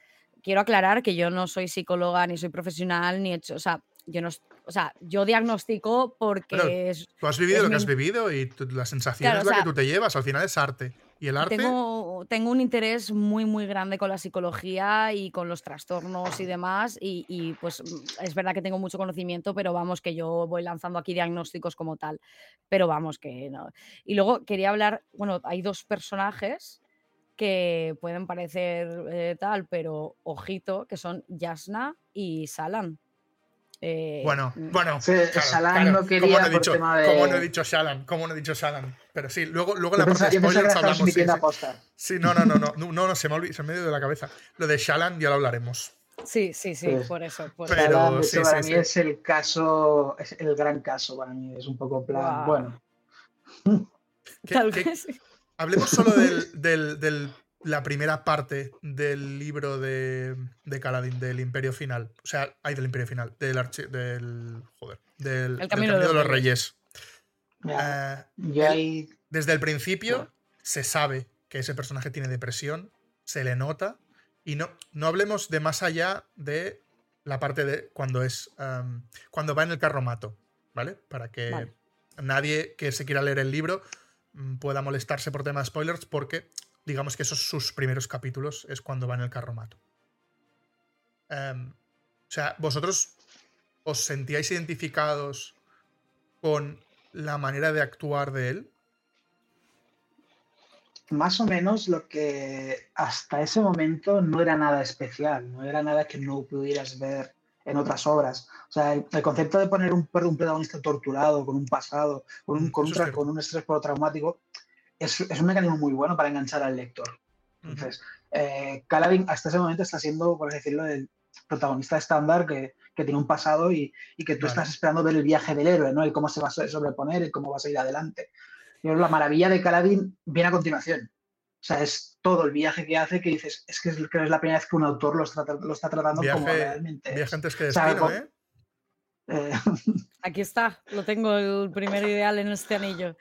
Quiero aclarar que yo no soy psicóloga, ni soy profesional, ni he hecho, o sea, yo no, o sea, yo diagnostico porque es, Tú has vivido lo que has vivido y tú- la sensación Claro, es o la que tú te llevas. Al final es arte. Y el arte. tengo, tengo un interés muy, muy grande con la psicología y con los trastornos y demás. Y, y, pues es verdad que tengo mucho conocimiento, pero vamos, que yo voy lanzando aquí diagnósticos como tal. Pero vamos, que no. Y luego quería hablar, bueno, hay dos personajes que pueden parecer eh, tal, pero ojito, que son Yasna y Salan. Eh, Bueno, mm, bueno. Sí, Shalan no ¿cómo quería no he por tema de- cómo no he dicho Shalan? ¿Cómo no he dicho Shalan? Pero sí, luego, luego Yo la parte pensaba, de pensaba que spoilers hablamos. Sí, sí. Sí, no, no, no, no, no, no, se me ha olvidado, se me ha ido de la cabeza. Lo de Shalan ya lo hablaremos. Sí, sí, sí, Pues, por eso. por Pero- de sí, para sí, mí sí. es el caso, es el gran caso para mí. Es un poco plan, bueno, ¿Qué- Tal qué- vez. Hablemos solo del, del- del- la primera parte del libro de, de Kaladin, del Imperio Final. O sea, hay del Imperio Final, del archi- del. Joder. Del, del Camino de los Reyes. ya, Eh, el- desde el principio se sabe que ese personaje tiene depresión, se le nota. Y no, no hablemos de más allá de la parte de cuando es. am, cuando va en el carromato, ¿vale? Para que Vale. nadie que se quiera leer el libro mm, pueda molestarse por tema de spoilers, porque digamos que esos sus primeros capítulos es cuando va en el carromato. Em, o sea, vosotros os sentíais identificados con la manera de actuar de él. más o menos lo que hasta ese momento no era nada especial, no era nada que no pudieras ver en otras obras. O sea, el, el concepto de poner un, un protagonista torturado, con un pasado, con un, Mm, con un, con un estrés traumático, es, es un mecanismo muy bueno para enganchar al lector. Entonces, eh, hasta ese momento está siendo, por así decirlo, el protagonista estándar que, que tiene un pasado y, y que tú Vale. estás esperando ver el viaje del héroe, ¿no? El cómo se va a so- sobreponer, el cómo va a seguir adelante. Pero la maravilla de Kaladin viene a continuación. O sea, es todo el viaje que hace que dices, es que es, que es la primera vez que un autor lo está, tra- lo está tratando como realmente es. viaje antes que O sea, destino, con- ¿eh? Eh, Aquí está, lo tengo el primer ideal en este anillo.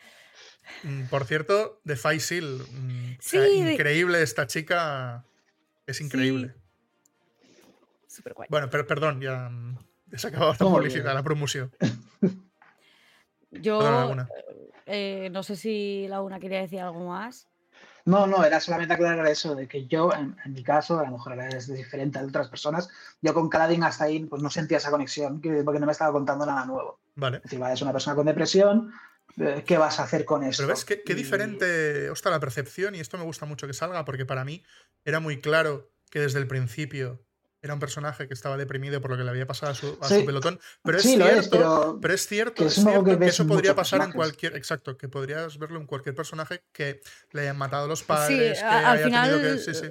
Mm, Por cierto, de Faisil. mm, o sea, Sí, de- increíble esta chica. Es increíble. Súper guay. Bueno, pero perdón, ya, mm, ya se ha acabado la publicidad, la promoción. Yo eh, no sé si Laguna quería decir algo más. No, no, era solamente aclarar eso, de que yo, en, en mi caso, a lo mejor ahora es diferente a otras personas, yo con Kaladin hasta ahí pues no sentía esa conexión, que- porque no me estaba contando nada nuevo. Vale. Es decir, vale, es una persona con depresión, ¿qué vas a hacer con eso? Pero ves qué, qué diferente está la percepción, y esto me gusta mucho que salga, porque para mí era muy claro que desde el principio era un personaje que estaba deprimido por lo que le había pasado a su, a Sí. su pelotón. Pero es sí, cierto, es, pero Pero es cierto, que es cierto que que, eso podría pasar en cualquier. Exacto, que podrías verlo en cualquier personaje que le hayan matado a los Sí, padres, que a- al haya final, tenido que. Sí, sí.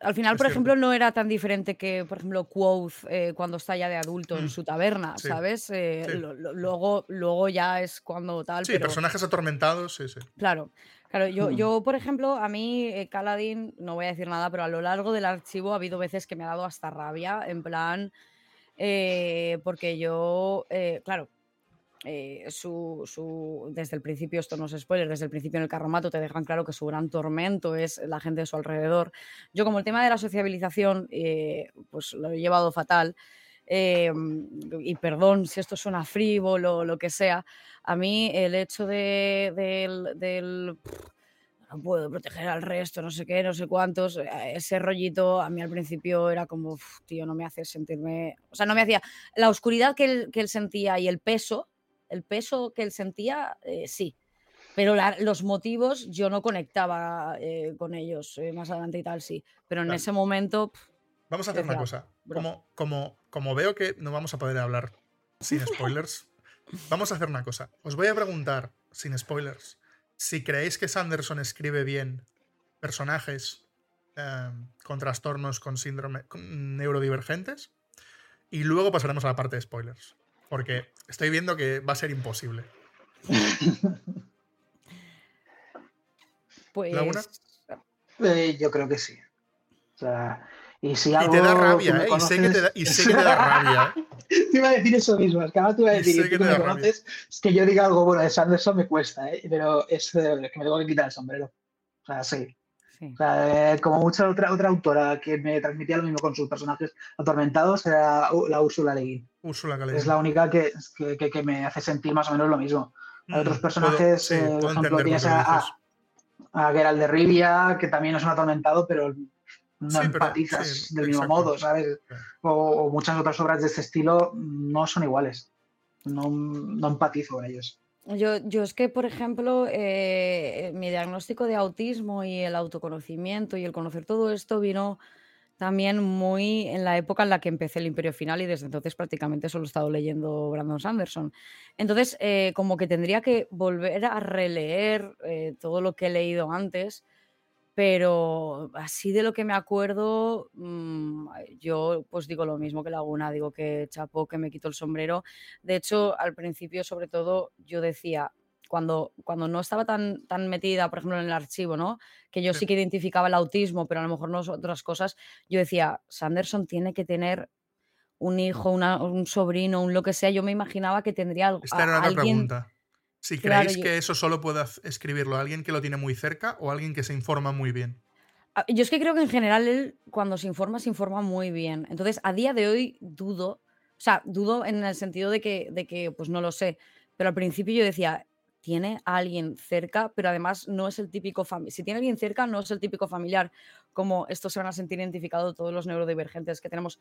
al final, Es por cierto. ejemplo, no era tan diferente que, por ejemplo, Quoth eh, cuando está ya de adulto Mm. en su taberna, Sí. ¿sabes? Eh, Sí. lo- lo- luego, luego ya es cuando tal, Sí, pero personajes atormentados, sí, sí. claro. Claro, yo, Hmm. yo, por ejemplo, a mí, eh, Kaladin, no voy a decir nada, pero a lo largo del archivo ha habido veces que me ha dado hasta rabia, en plan, eh, porque yo, eh, claro, eh, su, su- desde el principio, esto no es spoiler, desde el principio en el carromato te dejan claro que su gran tormento es la gente de su alrededor. Yo como el tema de la sociabilización, eh, pues lo he llevado fatal. eh, y perdón si esto suena frívolo o lo que sea, a mí el hecho de, del, del, no puedo proteger al resto, no sé qué, no sé cuántos. eh, Ese rollito a mí al principio era como, "Uf, tío, no me hace sentirme. O sea, no me hacía. La oscuridad que él, que él sentía y el peso, el peso que él sentía, eh, sí. Pero la- los motivos yo no conectaba eh, con ellos eh, más adelante y tal, sí. Pero en ese momento, Vamos a hacer una cosa. Como, como, como veo que no vamos a poder hablar sin spoilers, vamos a hacer una cosa. Os voy a preguntar, sin spoilers, si creéis que Sanderson escribe bien personajes eh, con trastornos con síndrome con neurodivergentes y luego pasaremos a la parte de spoilers. Porque estoy viendo que va a ser imposible. pues. Eh, yo creo que sí. O sea, y si Y algo te da rabia, ¿eh? Y sé que te da, y sé que te da rabia, ¿eh? Te iba a decir eso mismo, es que ahora te iba a Y decir, y que tú te que me da rabia. conoces, es que yo diga algo bueno de Sanderson me cuesta, ¿eh? pero es eh, que me tengo que quitar el sombrero. O sea, sí. sí. O sea, eh, como mucha otra, otra autora que me transmitía lo mismo con sus personajes atormentados era la Úrsula Le Guin. Úrsula Es la única que, que, que- que me hace sentir más o menos lo mismo. Hay otros Mm, personajes, puedo- sí, eh, por ejemplo, tienes a, a, a Geralt de Rivia, que también es un atormentado, pero no Sí, pero- empatizas sí, del mismo modo, ¿sabes? O muchas otras obras de este estilo no son iguales. No, no empatizo con ellos. Yo, yo es que, por ejemplo, eh, mi diagnóstico de autismo y el autoconocimiento y el conocer todo esto vino también muy en la época en la que empecé el Imperio Final y desde entonces prácticamente solo he estado leyendo Brandon Sanderson. Entonces, eh, como que tendría que volver a releer eh, todo lo que he leído antes pero así de lo que me acuerdo, mm, yo pues digo lo mismo que Laguna, digo que chapó, que me quito el sombrero. De hecho, al principio, sobre todo, yo decía, cuando, cuando no estaba tan, tan metida, por ejemplo, en el archivo, ¿no? Que yo sí. que identificaba el autismo, pero a lo mejor no otras cosas, yo decía, Sanderson tiene que tener un hijo, un sobrino, un lo que sea. Yo me imaginaba que tendría algo. Esta era otra pregunta. Si creéis que eso solo pueda escribirlo alguien que lo tiene muy cerca o alguien que se informa muy bien. Ah, yo es que creo que en general él cuando se informa, se informa muy bien. Entonces, a día de hoy dudo, o sea, dudo en el sentido de que, de que pues no lo sé, pero al principio yo decía, tiene a alguien cerca, pero además no es el típico familiar. Si tiene a alguien cerca, no es el típico familiar, como estos se van a sentir identificados todos los neurodivergentes que tenemos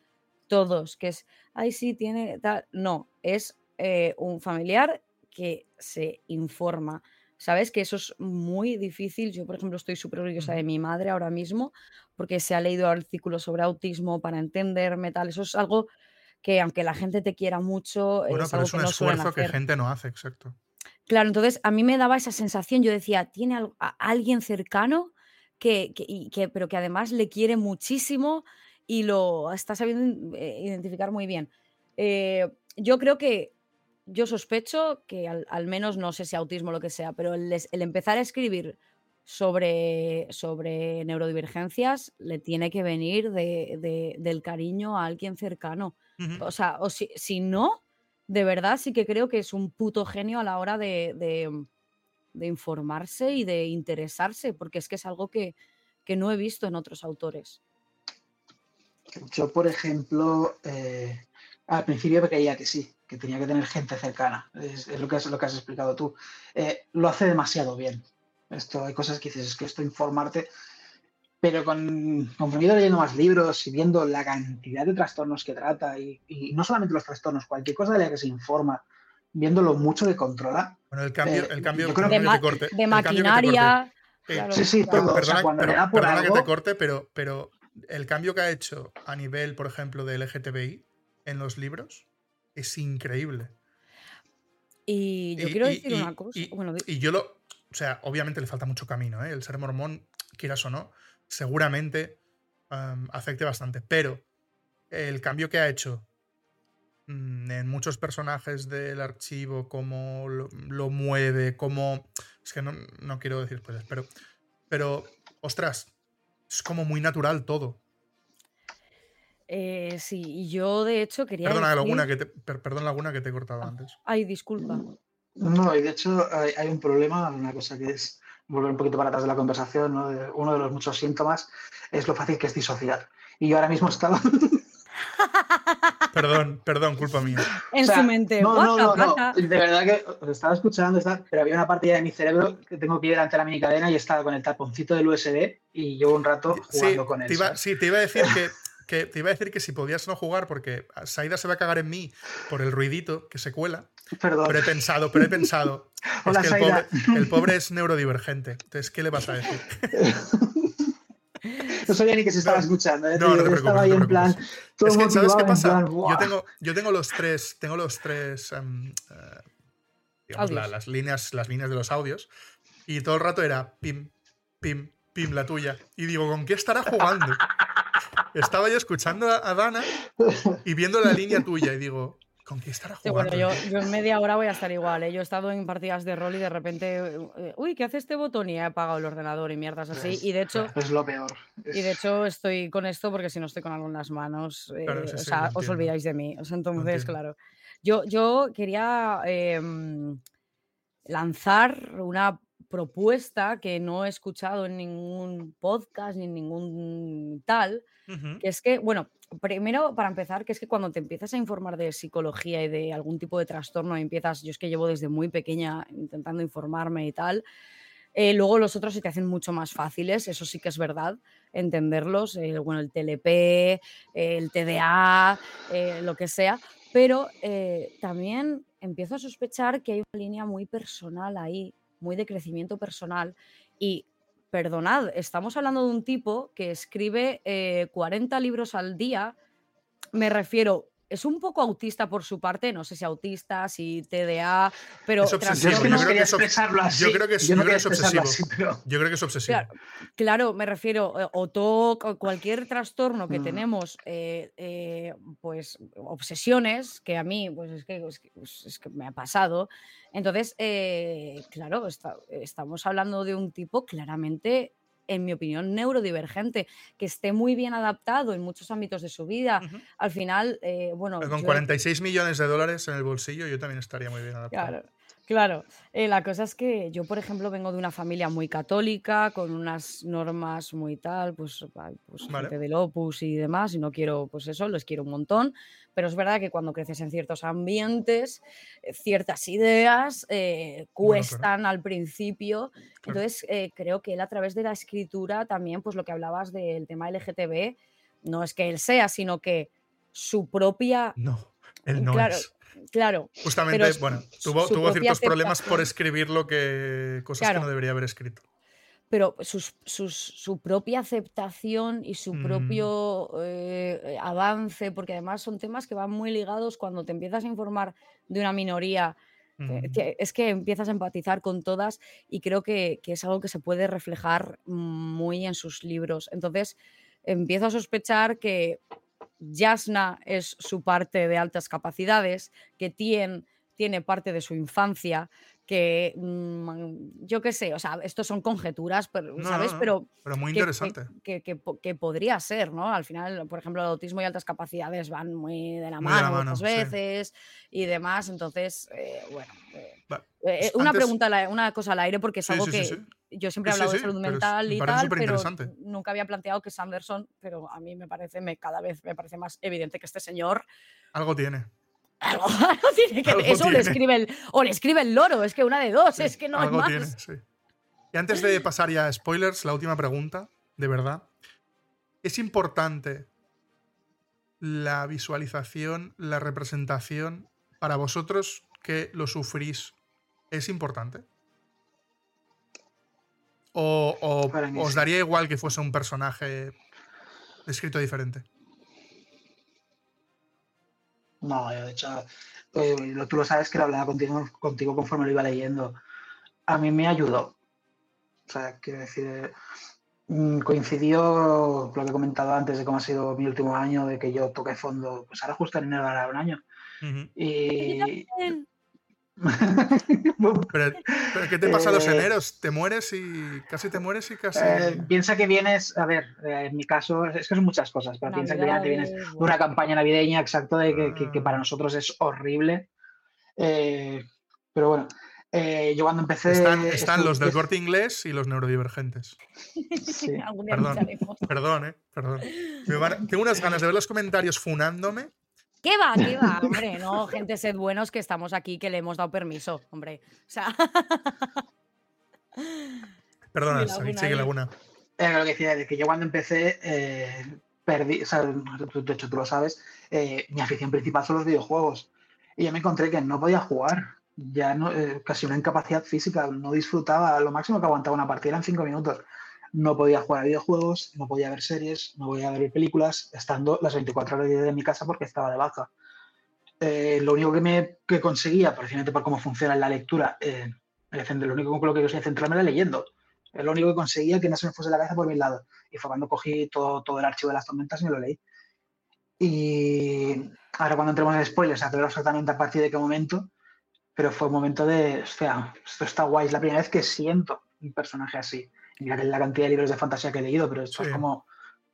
todos, que es, ay, sí, tiene tal. No, es eh, un familiar que se informa. ¿Sabes? Que eso es muy difícil. Yo, por ejemplo, estoy súper orgullosa de mi madre ahora mismo porque se ha leído artículos sobre autismo para entenderme, tal. Eso es algo que, aunque la gente te quiera mucho. Bueno, es pero algo es un que no suelen esfuerzo que gente no hace, exacto. Claro, entonces a mí me daba esa sensación. Yo decía, tiene a alguien cercano que, que- y que, pero que además le quiere muchísimo y lo está sabiendo eh, identificar muy bien. Eh, yo creo que yo sospecho que al, al menos no sé si autismo o lo que sea, pero el, el empezar a escribir sobre, sobre neurodivergencias le tiene que venir de- de- del cariño a alguien cercano. O sea, o si, si no, de verdad sí que creo que es un puto genio a la hora de, de- de informarse y de interesarse, porque es que es algo que, que no he visto en otros autores. Yo, por ejemplo, eh, al principio creía que sí, que tenía que tener gente cercana. Es, es lo, que has, lo que has explicado tú. Eh, lo hace demasiado bien. Esto, hay cosas que dices, es que esto informarte. Pero con, conforme he ido leyendo más libros y viendo la cantidad de trastornos que trata, y, y no solamente los trastornos, cualquier cosa de la que se informa, viendo lo mucho que controla. Bueno, el cambio, Eh, el cambio creo De, ma- corte, de el maquinaria. Eh, claro, Sí, sí, todo. O sea, Perdona, cuando per- le da por perdona que te corte, pero, pero el cambio que ha hecho a nivel, por ejemplo, de LGTBI en los libros es increíble. Y yo Y- quiero y- decir y- una cosa. y- bueno, di- Y yo lo. O sea, obviamente le falta mucho camino, ¿eh? El ser mormón, quieras o no, seguramente am, afecte bastante. Pero el cambio que ha hecho mm, en muchos personajes del archivo, cómo lo, lo mueve, cómo. Es que no, no quiero decir spoilers, pero. Pero, ostras, es como muy natural todo. Eh, sí, y yo de hecho quería Perdona, decir... Laguna, que te, per- perdón, Laguna, que te he cortado antes. Ay, disculpa. No, y de hecho hay, hay un problema, una cosa que es volver un poquito para atrás de la conversación, ¿no? De- uno de los muchos síntomas es lo fácil que es disociar. Y yo ahora mismo estaba... Perdón, perdón, culpa mía. En O sea, su mente. No, no, "Guaca, no, no, guaca". De verdad que os estaba escuchando, pero había una parte ya de mi cerebro que tengo que ir delante de la minicadena y estaba con el taponcito del USB y llevo un rato jugando Sí, con él. te iba, ¿sabes? sí, te iba a decir que, que- te iba a decir que si podías no jugar, porque Saida se va a cagar en mí por el ruidito que se cuela. Perdón. Pero he pensado, pero he pensado. Hola, es que el pobre, el pobre es neurodivergente. Entonces, ¿qué le vas a decir? No sabía ni que se estaba No, escuchando. ¿eh? no, no te preocupes, estaba no ahí te en plan. preocupes. todo es que, ¿sabes qué pasa? plan, Yo tengo, yo tengo los tres, tengo los tres, em, eh, digamos, la- las líneas, las líneas de los audios. Y todo el rato era pim, pim, pim, la tuya. Y digo, ¿con qué estará jugando? Estaba yo escuchando a, Dana y viendo la línea tuya y digo, ¿con qué estará Sí, bueno, yo, yo en media hora voy a estar igual. ¿eh? Yo he estado en partidas de rol y de repente, eh, uy, ¿qué hace este botón? Y he apagado el ordenador y mierdas así. Es- Y de hecho, Es lo peor. y de hecho estoy con esto porque si no estoy con algo en las manos, eh, Claro, sí, o sea, os olvidáis de mí. O sea, entonces, claro. Yo, yo quería em, lanzar una propuesta que no he escuchado en ningún podcast ni en ningún tal, que es que, bueno, primero para empezar, que es que cuando te empiezas a informar de psicología y de algún tipo de trastorno, empiezas, yo es que llevo desde muy pequeña intentando informarme y tal, eh, luego los otros se te hacen mucho más fáciles, eso sí que es verdad, entenderlos, eh, bueno, el TLP, el TDA, eh, lo que sea, pero también empiezo a sospechar que hay una línea muy personal ahí, muy de crecimiento personal y perdonad, estamos hablando de un tipo que escribe eh, 40 libros al día, me refiero es un poco autista por su parte, no sé si autista, si TDA, pero Es obsesivo. Yo es que no Yo creo que es expresarlo así. yo creo que es- yo no yo creo quería que es expresarlo obsesivo. así, pero Yo creo que es obsesivo. Claro, claro, me refiero, eh, o TOC, o cualquier trastorno que Mm. tenemos, eh, eh, pues obsesiones, que a mí, pues es que, es que- pues, es que me ha pasado. Entonces, eh, claro, está- estamos hablando de un tipo claramente, en mi opinión, neurodivergente, que esté muy bien adaptado en muchos ámbitos de su vida. Al final, eh, bueno, Pero con yo- 46 millones de dólares en el bolsillo, yo también estaría muy bien adaptado. Claro, claro. Eh, la cosa es que yo, por ejemplo, vengo de una familia muy católica, con unas normas muy tal, pues, pues Vale. gente del Opus y demás, y no quiero, pues eso, les quiero un montón, pero es verdad que cuando creces en ciertos ambientes, eh, ciertas ideas eh, Bueno, claro. cuestan al principio. Claro. Entonces, eh, creo que él a través de la escritura también, pues lo que hablabas del tema LGTB, no es que él sea, sino que su propia... No, él no claro, es. Claro, Justamente, pero bueno, tuvo, ciertos problemas por escribir lo que. cosas que no debería haber escrito. pero sus- sus- su propia aceptación y su Mm. propio eh, eh, avance, porque además son temas que van muy ligados cuando te empiezas a informar de una minoría, Mm. te- es que empiezas a empatizar con todas y creo que, que es algo que se puede reflejar muy en sus libros. Entonces, empiezo a sospechar que Jasna es su parte de altas capacidades, que Tien tiene parte de su infancia, que mm, yo qué sé, o sea, estos son conjeturas, pero, No, ¿sabes? no, no, Pero Pero muy que, interesante. que- que que podría ser, ¿no? Al final, por ejemplo, el autismo y altas capacidades van muy de la Muy mano muchas sí. veces y demás, entonces, eh, bueno. eh, eh, una antes- pregunta, una cosa al aire, porque es Sí, algo sí, que sí, sí. yo siempre he Sí, sí, hablado de sí, salud mental me y tal, pero nunca había planteado que Sanderson, pero a mí me parece, me, cada vez me parece más evidente que este señor Algo tiene. Algo, algo tiene que Algo eso o le tiene. escribe el o le escribe el loro, es que una de dos, Sí, es que no hay algo más. tiene, sí. Y antes de pasar ya a spoilers, la última pregunta, de verdad. ¿Es importante la visualización, la representación para vosotros que lo sufrís? ¿Es importante? ¿O, os daría igual que fuese un personaje escrito diferente? No, yo de hecho, eh, tú lo sabes que lo hablaba contigo, contigo conforme lo iba leyendo. A mí me ayudó. O sea, quiero decir, eh, mm, coincidió con lo que he comentado antes de cómo ha sido mi último año, de que yo toqué fondo, pues ahora justo en enero hará un año. Y... ¿Pero, pero qué te pasa los Eh, eneros? ¿Te mueres y casi te mueres y casi...? Eh, piensa que vienes, a ver, eh, en mi caso, es que son muchas cosas, pero piensa que vienes, que vienes de una campaña navideña, exacto, de que, que- que Ah. para nosotros es horrible. Eh, pero bueno, eh, yo cuando empecé... Están, los del corte inglés y los neurodivergentes. Sí, Algún día perdón. Perdón, ¿eh? Perdón. Me van- tengo unas ganas de ver los comentarios funándome. ¿Qué va? ¿Qué va? Hombre, no, gente, sed buenos que estamos aquí, que le hemos dado permiso, hombre. O sea, Perdona, sigue. Laguna. Era lo que decía, de que yo cuando empecé, eh, perdí, o sea, de hecho tú lo sabes, eh, mi afición principal son los videojuegos. Y yo me encontré que no podía jugar, ya no, eh, casi una incapacidad física, no disfrutaba, lo máximo que aguantaba una partida eran cinco minutos. No podía jugar a videojuegos, no podía ver series, no podía ver películas, estando las 24 horas de mi casa porque estaba de baja. Eh, lo único que me que conseguía, precisamente por cómo funciona la lectura, eh, lo único con lo que conseguía centrarme era leyendo. Es lo único que conseguía que no se me fuese la cabeza por mis lados. Y fue cuando cogí todo, todo el archivo de las tormentas y me lo leí. Y ahora cuando entremos en spoilers, aclaro exactamente a partir de qué momento, pero fue un momento de, o sea, esto está guay, es la primera vez que siento un personaje así. Mira la cantidad de libros de fantasía que he leído, pero esto Sí. es como,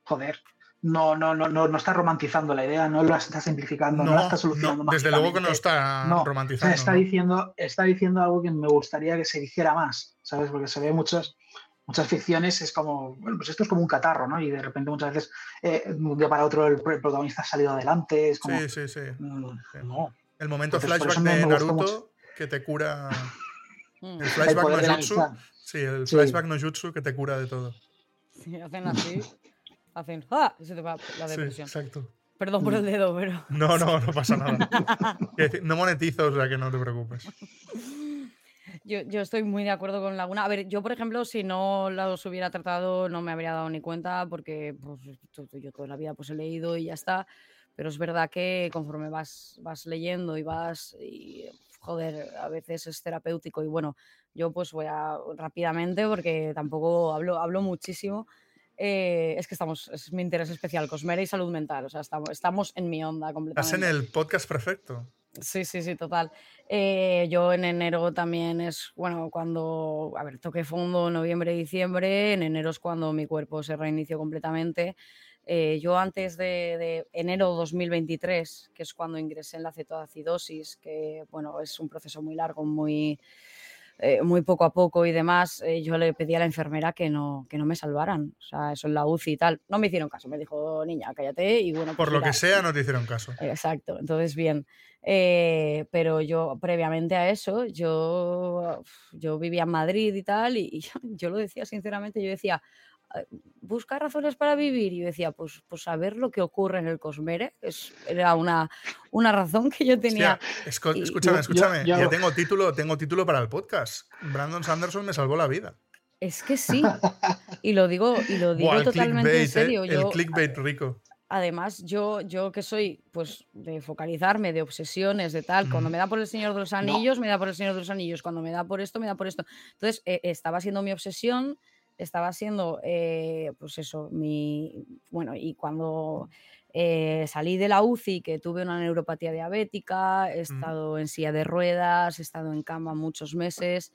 joder, no, no, no, no, no está romantizando la idea, no la está simplificando, no, la está solucionando no, desde luego que no está No, romantizando. está, diciendo, está diciendo algo que me gustaría que se dijera más, ¿sabes? Porque se ve muchas, muchas ficciones, es como, bueno, pues esto es como un catarro, ¿no? Y de repente muchas veces, eh, de un día para otro, el, pr- el protagonista ha salido adelante, es como, Sí, sí, sí. mm, no. El momento Entonces, flashback de Naruto que te cura. El El flashback poder no Sí, el Sí. flashback no jutsu que te cura de todo. sí, hacen así, hacen ¡ah! y se te va la Sí, depresión. exacto. Perdón por el dedo, pero. No, no, no pasa nada. No monetizo, o sea que no te preocupes. Yo, yo estoy muy de acuerdo con Laguna. A ver, yo, por ejemplo, si no los hubiera tratado, no me habría dado ni cuenta, porque pues, yo toda la vida pues, he leído y ya está. pero es verdad que conforme vas, vas leyendo y vas, y, joder, a veces es terapéutico y bueno, yo pues voy a rápidamente porque tampoco hablo, hablo muchísimo. Eh, es que estamos, es mi interés especial, Cosmere y salud mental, o sea, estamos, estamos en mi onda completamente. Estás en el podcast perfecto. Sí, sí, sí, total. Eh, yo en enero también es, bueno, cuando, a ver, toqué fondo noviembre, diciembre, en enero es cuando mi cuerpo se reinició completamente. Eh, yo antes de, de, enero 2023, que es cuando ingresé en la cetoacidosis, que bueno, es un proceso muy largo, muy, eh, muy poco a poco y demás, eh, yo le pedí a la enfermera que no, que no me salvaran. O sea, eso en la UCI y tal. No me hicieron caso, me dijo, niña, cállate y bueno. Por pues lo que sea, no te hicieron caso. Exacto, entonces bien. Eh, pero yo, previamente a eso, yo, yo vivía en Madrid y tal, y, y yo lo decía sinceramente, yo decía, busca razones para vivir. Y yo decía, pues, pues saber lo que ocurre en el Cosmere es, era una, una razón que yo tenía. escúchame, escúchame. ya tengo título, tengo título para el podcast. Brandon Sanderson me salvó la vida. Es que sí. Y lo digo, y lo digo totalmente en ¿eh? serio. el clickbait rico. Además, yo, yo que soy, pues, de focalizarme, de obsesiones, de tal, cuando me da por el Señor de los Anillos, me da por el Señor de los Anillos, cuando me da por esto, me da por esto. Entonces, eh, estaba siendo mi obsesión, estaba siendo, eh, pues eso, mi, bueno, y cuando eh, salí de la UCI, que tuve una neuropatía diabética, he estado en silla de ruedas, he estado en cama muchos meses.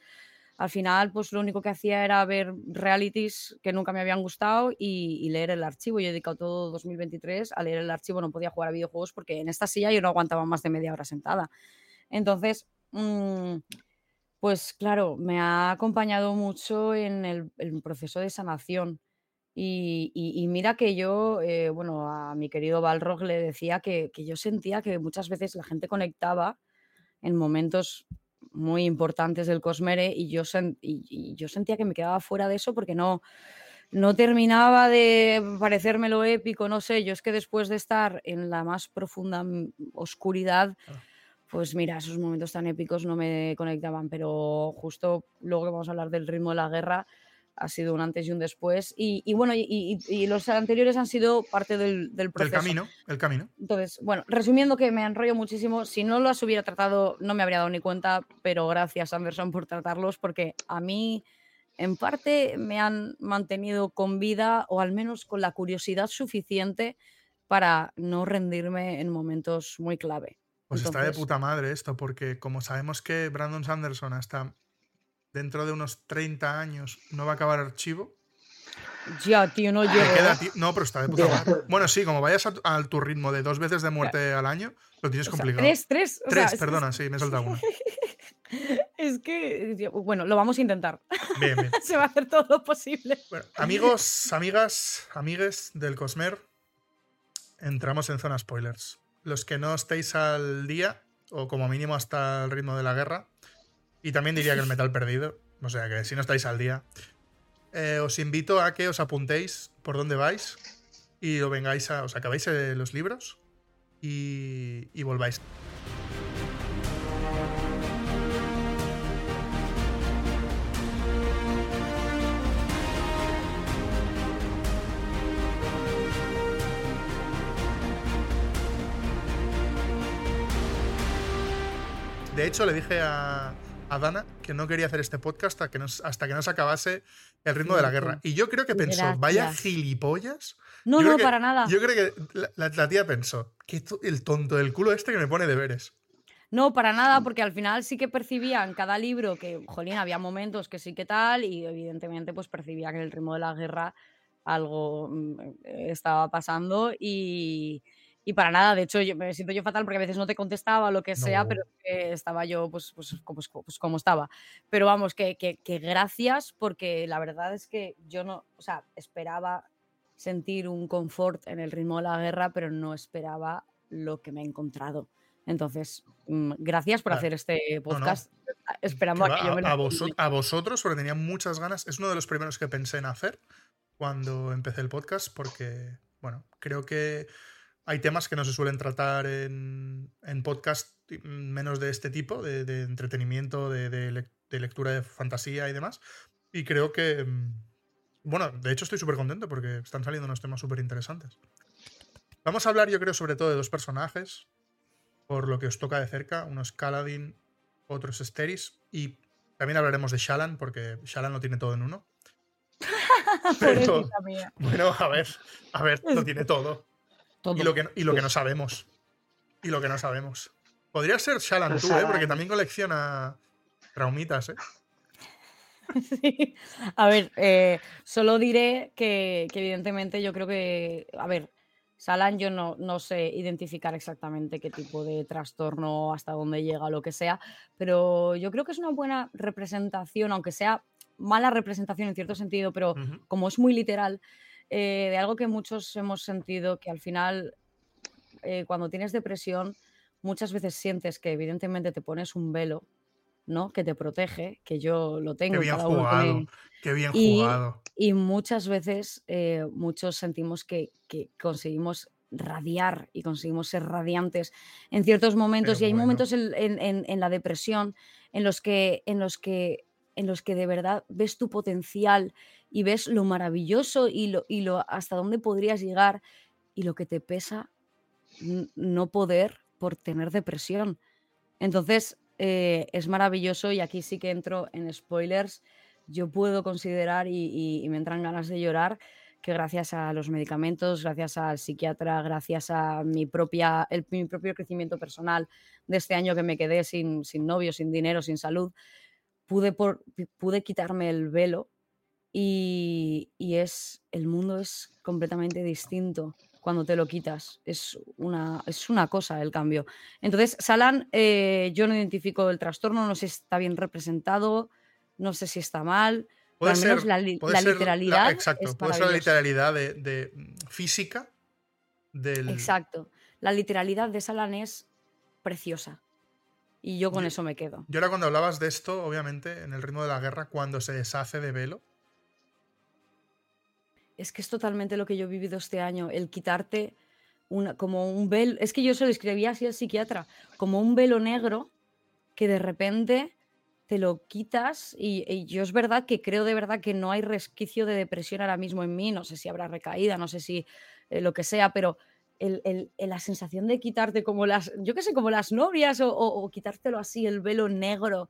Al final, pues lo único que hacía era ver realities que nunca me habían gustado y, leer el archivo. Yo he dedicado todo 2023 a leer el archivo, no podía jugar a videojuegos porque en esta silla yo no aguantaba más de media hora sentada. Entonces, mmm, pues claro, me ha acompañado mucho en el, proceso de sanación. Y, mira que yo, eh, bueno, a mi querido Balrog le decía que, yo sentía que muchas veces la gente conectaba en momentos muy importantes del Cosmere y yo, y, yo sentía que me quedaba fuera de eso porque no, no terminaba de parecerme lo épico, no sé, yo es que después de estar en la más profunda oscuridad, ah pues mira, esos momentos tan épicos no me conectaban, pero justo luego que vamos a hablar del ritmo de la guerra, ha sido un antes y un después. Y, bueno, y, los anteriores han sido parte del, del proceso. El camino, el camino. Entonces, bueno, resumiendo que me enrollo muchísimo, si no los hubiera tratado no me habría dado ni cuenta, pero gracias Anderson por tratarlos porque a mí en parte me han mantenido con vida o al menos con la curiosidad suficiente para no rendirme en momentos muy clave. Pues está de puta madre esto, porque como sabemos que Brandon Sanderson hasta dentro de unos 30 años no va a acabar archivo. Ya, tío, no llego. no, pero está de puta madre. Bueno, sí, como vayas a, tu ritmo de dos veces de muerte al año, lo tienes complicado. tres, tres. tres, perdona, sí, me he soltado uno. Es que, bueno, lo vamos a intentar. Bien, bien. Se va a hacer todo lo posible. Bueno, amigos, amigas, amigues del Cosmer, entramos en zona spoilers los que no estéis al día, o como mínimo hasta el ritmo de la guerra, y también diría que el metal perdido, o sea que si no estáis al día, eh, os invito a que os apuntéis por dónde vais y lo vengáis a, os acabáis los libros y, y volváis. De hecho, le dije a, Dana que no quería hacer este podcast hasta que, no, hasta que no se acabase el ritmo de la guerra. Y yo creo que pensó, vaya gilipollas. No, no, para nada. Yo creo que la, tía pensó, que el tonto del culo este que me pone deberes. No, para nada, porque al final sí que percibía en cada libro que, jolín, había momentos que sí que tal, y evidentemente pues percibía que en el ritmo de la guerra algo mm, estaba pasando y, y para nada, de hecho, yo, me siento yo fatal porque a veces no te contestaba lo que sea, pero estaba yo pues, pues, pues, pues, como estaba. Pero vamos, que, que, que, gracias porque la verdad es que yo no, o sea, esperaba sentir un confort en el ritmo de la guerra, pero no esperaba lo que me he encontrado. Entonces, mm, gracias por hacer este podcast. Esperando a que yo me a, a vosotros, porque tenía muchas ganas. Es uno de los primeros que pensé en hacer cuando empecé el podcast, porque, bueno, creo que hay temas que no se suelen tratar en, en podcast menos de este tipo, de, entretenimiento, de, lectura de fantasía y demás. Y creo que, mm, bueno, de hecho estoy súper contento porque están saliendo unos temas súper interesantes. Vamos a hablar, yo creo, sobre todo de dos personajes, por lo que os toca de cerca. Uno es Kaladin, otro es Steris. Y también hablaremos de Shalan, porque Shalan lo tiene todo en uno. Pero, bueno, a ver, a ver, lo tiene todo. Y, lo que, y lo que no sabemos. Y lo que no sabemos. Podría ser Shalan tú, ¿eh? Porque también colecciona traumitas, ¿eh? Sí. A ver, eh, solo diré que, evidentemente yo creo que, a ver, Salan yo no, no, sé identificar exactamente qué tipo de trastorno, hasta dónde llega, lo que sea, pero yo creo que es una buena representación, aunque sea mala representación en cierto sentido, pero como es muy literal, eh, de algo que muchos hemos sentido que al final, eh, cuando tienes depresión, muchas veces sientes que evidentemente te pones un velo ¿no? Que te protege, que yo lo tengo. Qué bien jugado, qué bien y, jugado. Y muchas veces eh, muchos sentimos que, conseguimos radiar y conseguimos ser radiantes en ciertos momentos y hay momentos en, la depresión en los que en los que en los que de verdad ves tu potencial y ves lo maravilloso y lo, y lo hasta dónde podrías llegar y lo que te pesa no poder por tener depresión. Entonces, eh, es maravilloso y aquí sí que entro en spoilers. Yo puedo considerar y, me entran ganas de llorar que gracias a los medicamentos, gracias al psiquiatra, gracias a mi, propia, el, mi propio crecimiento personal de este año que me quedé sin, sin novio, sin dinero, sin salud, pude, por, pude quitarme el velo y, y, es, el mundo es completamente distinto cuando te lo quitas. Es una, es una cosa el cambio. Entonces, Salan, eh, yo no identifico el trastorno, no sé si está bien representado, no sé si está mal. Puede al menos la, literalidad. exacto, puede ser la literalidad de, mm, física del. Exacto. La literalidad de Salan es preciosa. Y yo con eso me quedo. Yo ahora cuando hablabas de esto, obviamente, en el ritmo de la guerra, cuando se deshace de velo, es que es totalmente lo que yo he vivido este año, el quitarte una, como un velo, es que yo se lo escribía así al psiquiatra, como un velo negro que de repente te lo quitas y, yo es verdad que creo de verdad que no hay resquicio de depresión ahora mismo en mí, no sé si habrá recaída, no sé si eh, lo que sea, pero el, la sensación de quitarte como las, yo qué sé, como las novias o, quitártelo así, el velo negro,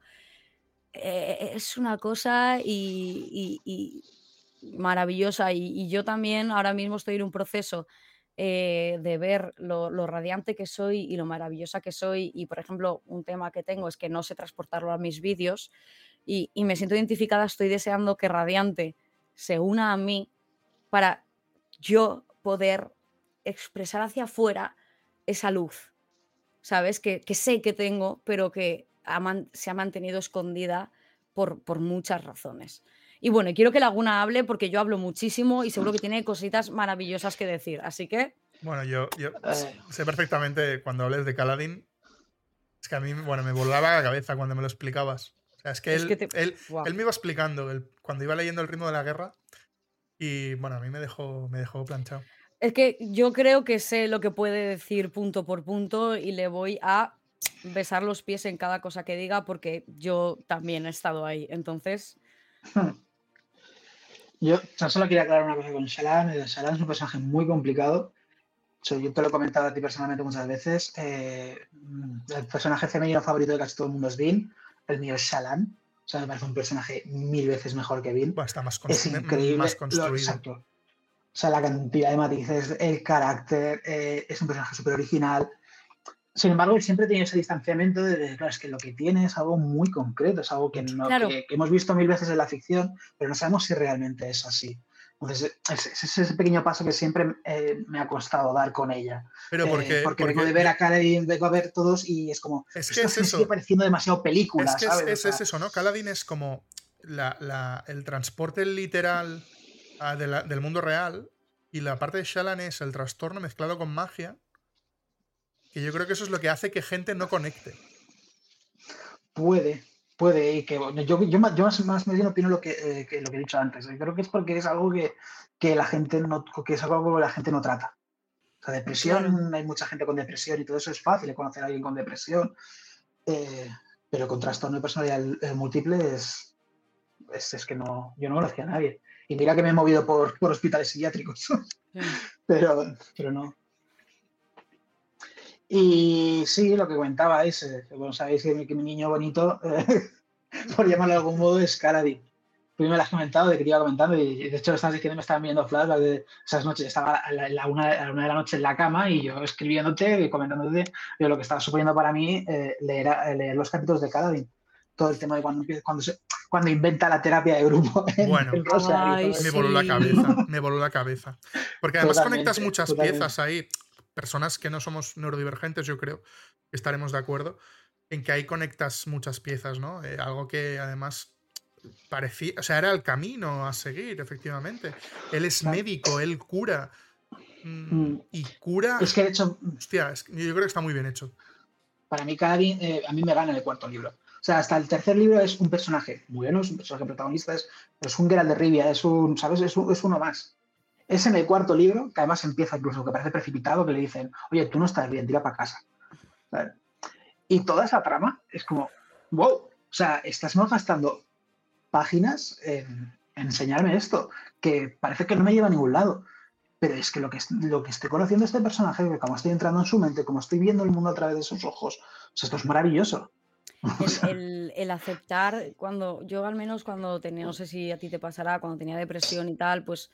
eh, es una cosa y, maravillosa y, yo también ahora mismo estoy en un proceso eh, de ver lo, radiante que soy y lo maravillosa que soy y por ejemplo un tema que tengo es que no sé transportarlo a mis vídeos y, me siento identificada, estoy deseando que Radiante se una a mí para yo poder expresar hacia afuera esa luz, ¿sabes? Que, sé que tengo, pero que se ha mantenido escondida por, por muchas razones. Y bueno, quiero que Laguna hable porque yo hablo muchísimo y seguro que tiene cositas maravillosas que decir. Así que. Bueno, yo, yo eh. sé perfectamente cuando hables de Caladín. Es que a mí, bueno, me volaba la cabeza cuando me lo explicabas. O sea, es que, él, él, me iba explicando cuando iba leyendo el ritmo de la guerra. Y bueno, a mí me dejó, me dejó planchado. Es que yo creo que sé lo que puede decir punto por punto y le voy a besar los pies en cada cosa que diga porque yo también he estado ahí. Entonces. Yo solo quería aclarar una cosa con Shalan. Shalan es un personaje muy complicado. yo te lo he comentado a ti personalmente muchas veces. Eh, el personaje femenino favorito de casi todo el mundo es Vin. El mío es Shalan. O sea, me parece un personaje mil veces mejor que Vin. está más, es increíble. más construido. exacto. O sea, la cantidad de matices, el carácter, eh, es un personaje súper original. Sin embargo, siempre he tenido ese distanciamiento de, claro, es que lo que tiene es algo muy concreto, es algo que, no, que, hemos visto mil veces en la ficción, pero no sabemos si realmente es así. Entonces, es, ese pequeño paso que siempre eh, me ha costado dar con ella. Pero eh, porque, porque, vengo de ver a Kaladin, vengo a ver todos y es como. Es que es eso. sigue pareciendo demasiado película. Es que ¿sabes? Es, eso, ¿no? Kaladin es como el transporte literal ah, del mundo real y la parte de Shalan es el trastorno mezclado con magia que yo creo que eso es lo que hace que gente no conecte. Puede, puede, y que yo, yo, más, más bien opino lo que, eh, que, lo que he dicho antes. Creo que es porque es algo que, que la gente no, que es algo que la gente no trata. O sea, depresión, hay mucha gente con depresión y todo eso es fácil conocer a alguien con depresión. Eh, pero con trastorno de personalidad múltiple es, es, que no, yo no conocía a nadie. Y mira que me he movido por, por hospitales psiquiátricos. pero, pero no. Y sí, lo que comentaba es, eh, bueno, sabéis que mi, niño bonito, por llamarlo de algún modo, es Karadin. Primero me lo has comentado, de que te iba comentando, y de hecho estás diciendo me estaban viendo flashbacks de esas noches. Estaba a la, una, de la noche en la cama y yo escribiéndote y comentándote yo lo que estaba suponiendo para mí eh, leer, leer, los capítulos de Karadin. Todo el tema de cuando, cuando, se, cuando inventa la terapia de grupo. Bueno, me voló la cabeza, me voló la cabeza. Porque además conectas muchas piezas ahí personas que no somos neurodivergentes, yo creo que estaremos de acuerdo en que ahí conectas muchas piezas, ¿no? Eh, algo que además parecía, o sea, era el camino a seguir, efectivamente. Él es médico, él cura. Mm, mm. Y cura. Es que de hecho. Hostia, yo creo que está muy bien hecho. Para mí, cada eh, a mí me gana el cuarto libro. O sea, hasta el tercer libro es un personaje bueno, es un personaje protagonista, es, es un Geralt de Rivia, es un, ¿sabes? Es, es uno más. Es en el cuarto libro, que además empieza incluso, que parece precipitado, que le dicen, oye, tú no estás bien, tira para casa. Y toda esa trama es como, wow, o sea, estás gastando páginas en, enseñarme esto, que parece que no me lleva a ningún lado. Pero es que lo que, lo que estoy conociendo de este personaje, que como estoy entrando en su mente, como estoy viendo el mundo a través de sus ojos, esto es maravilloso. El, el, aceptar, cuando yo al menos cuando tenía, no sé si a ti te pasará, cuando tenía depresión y tal, pues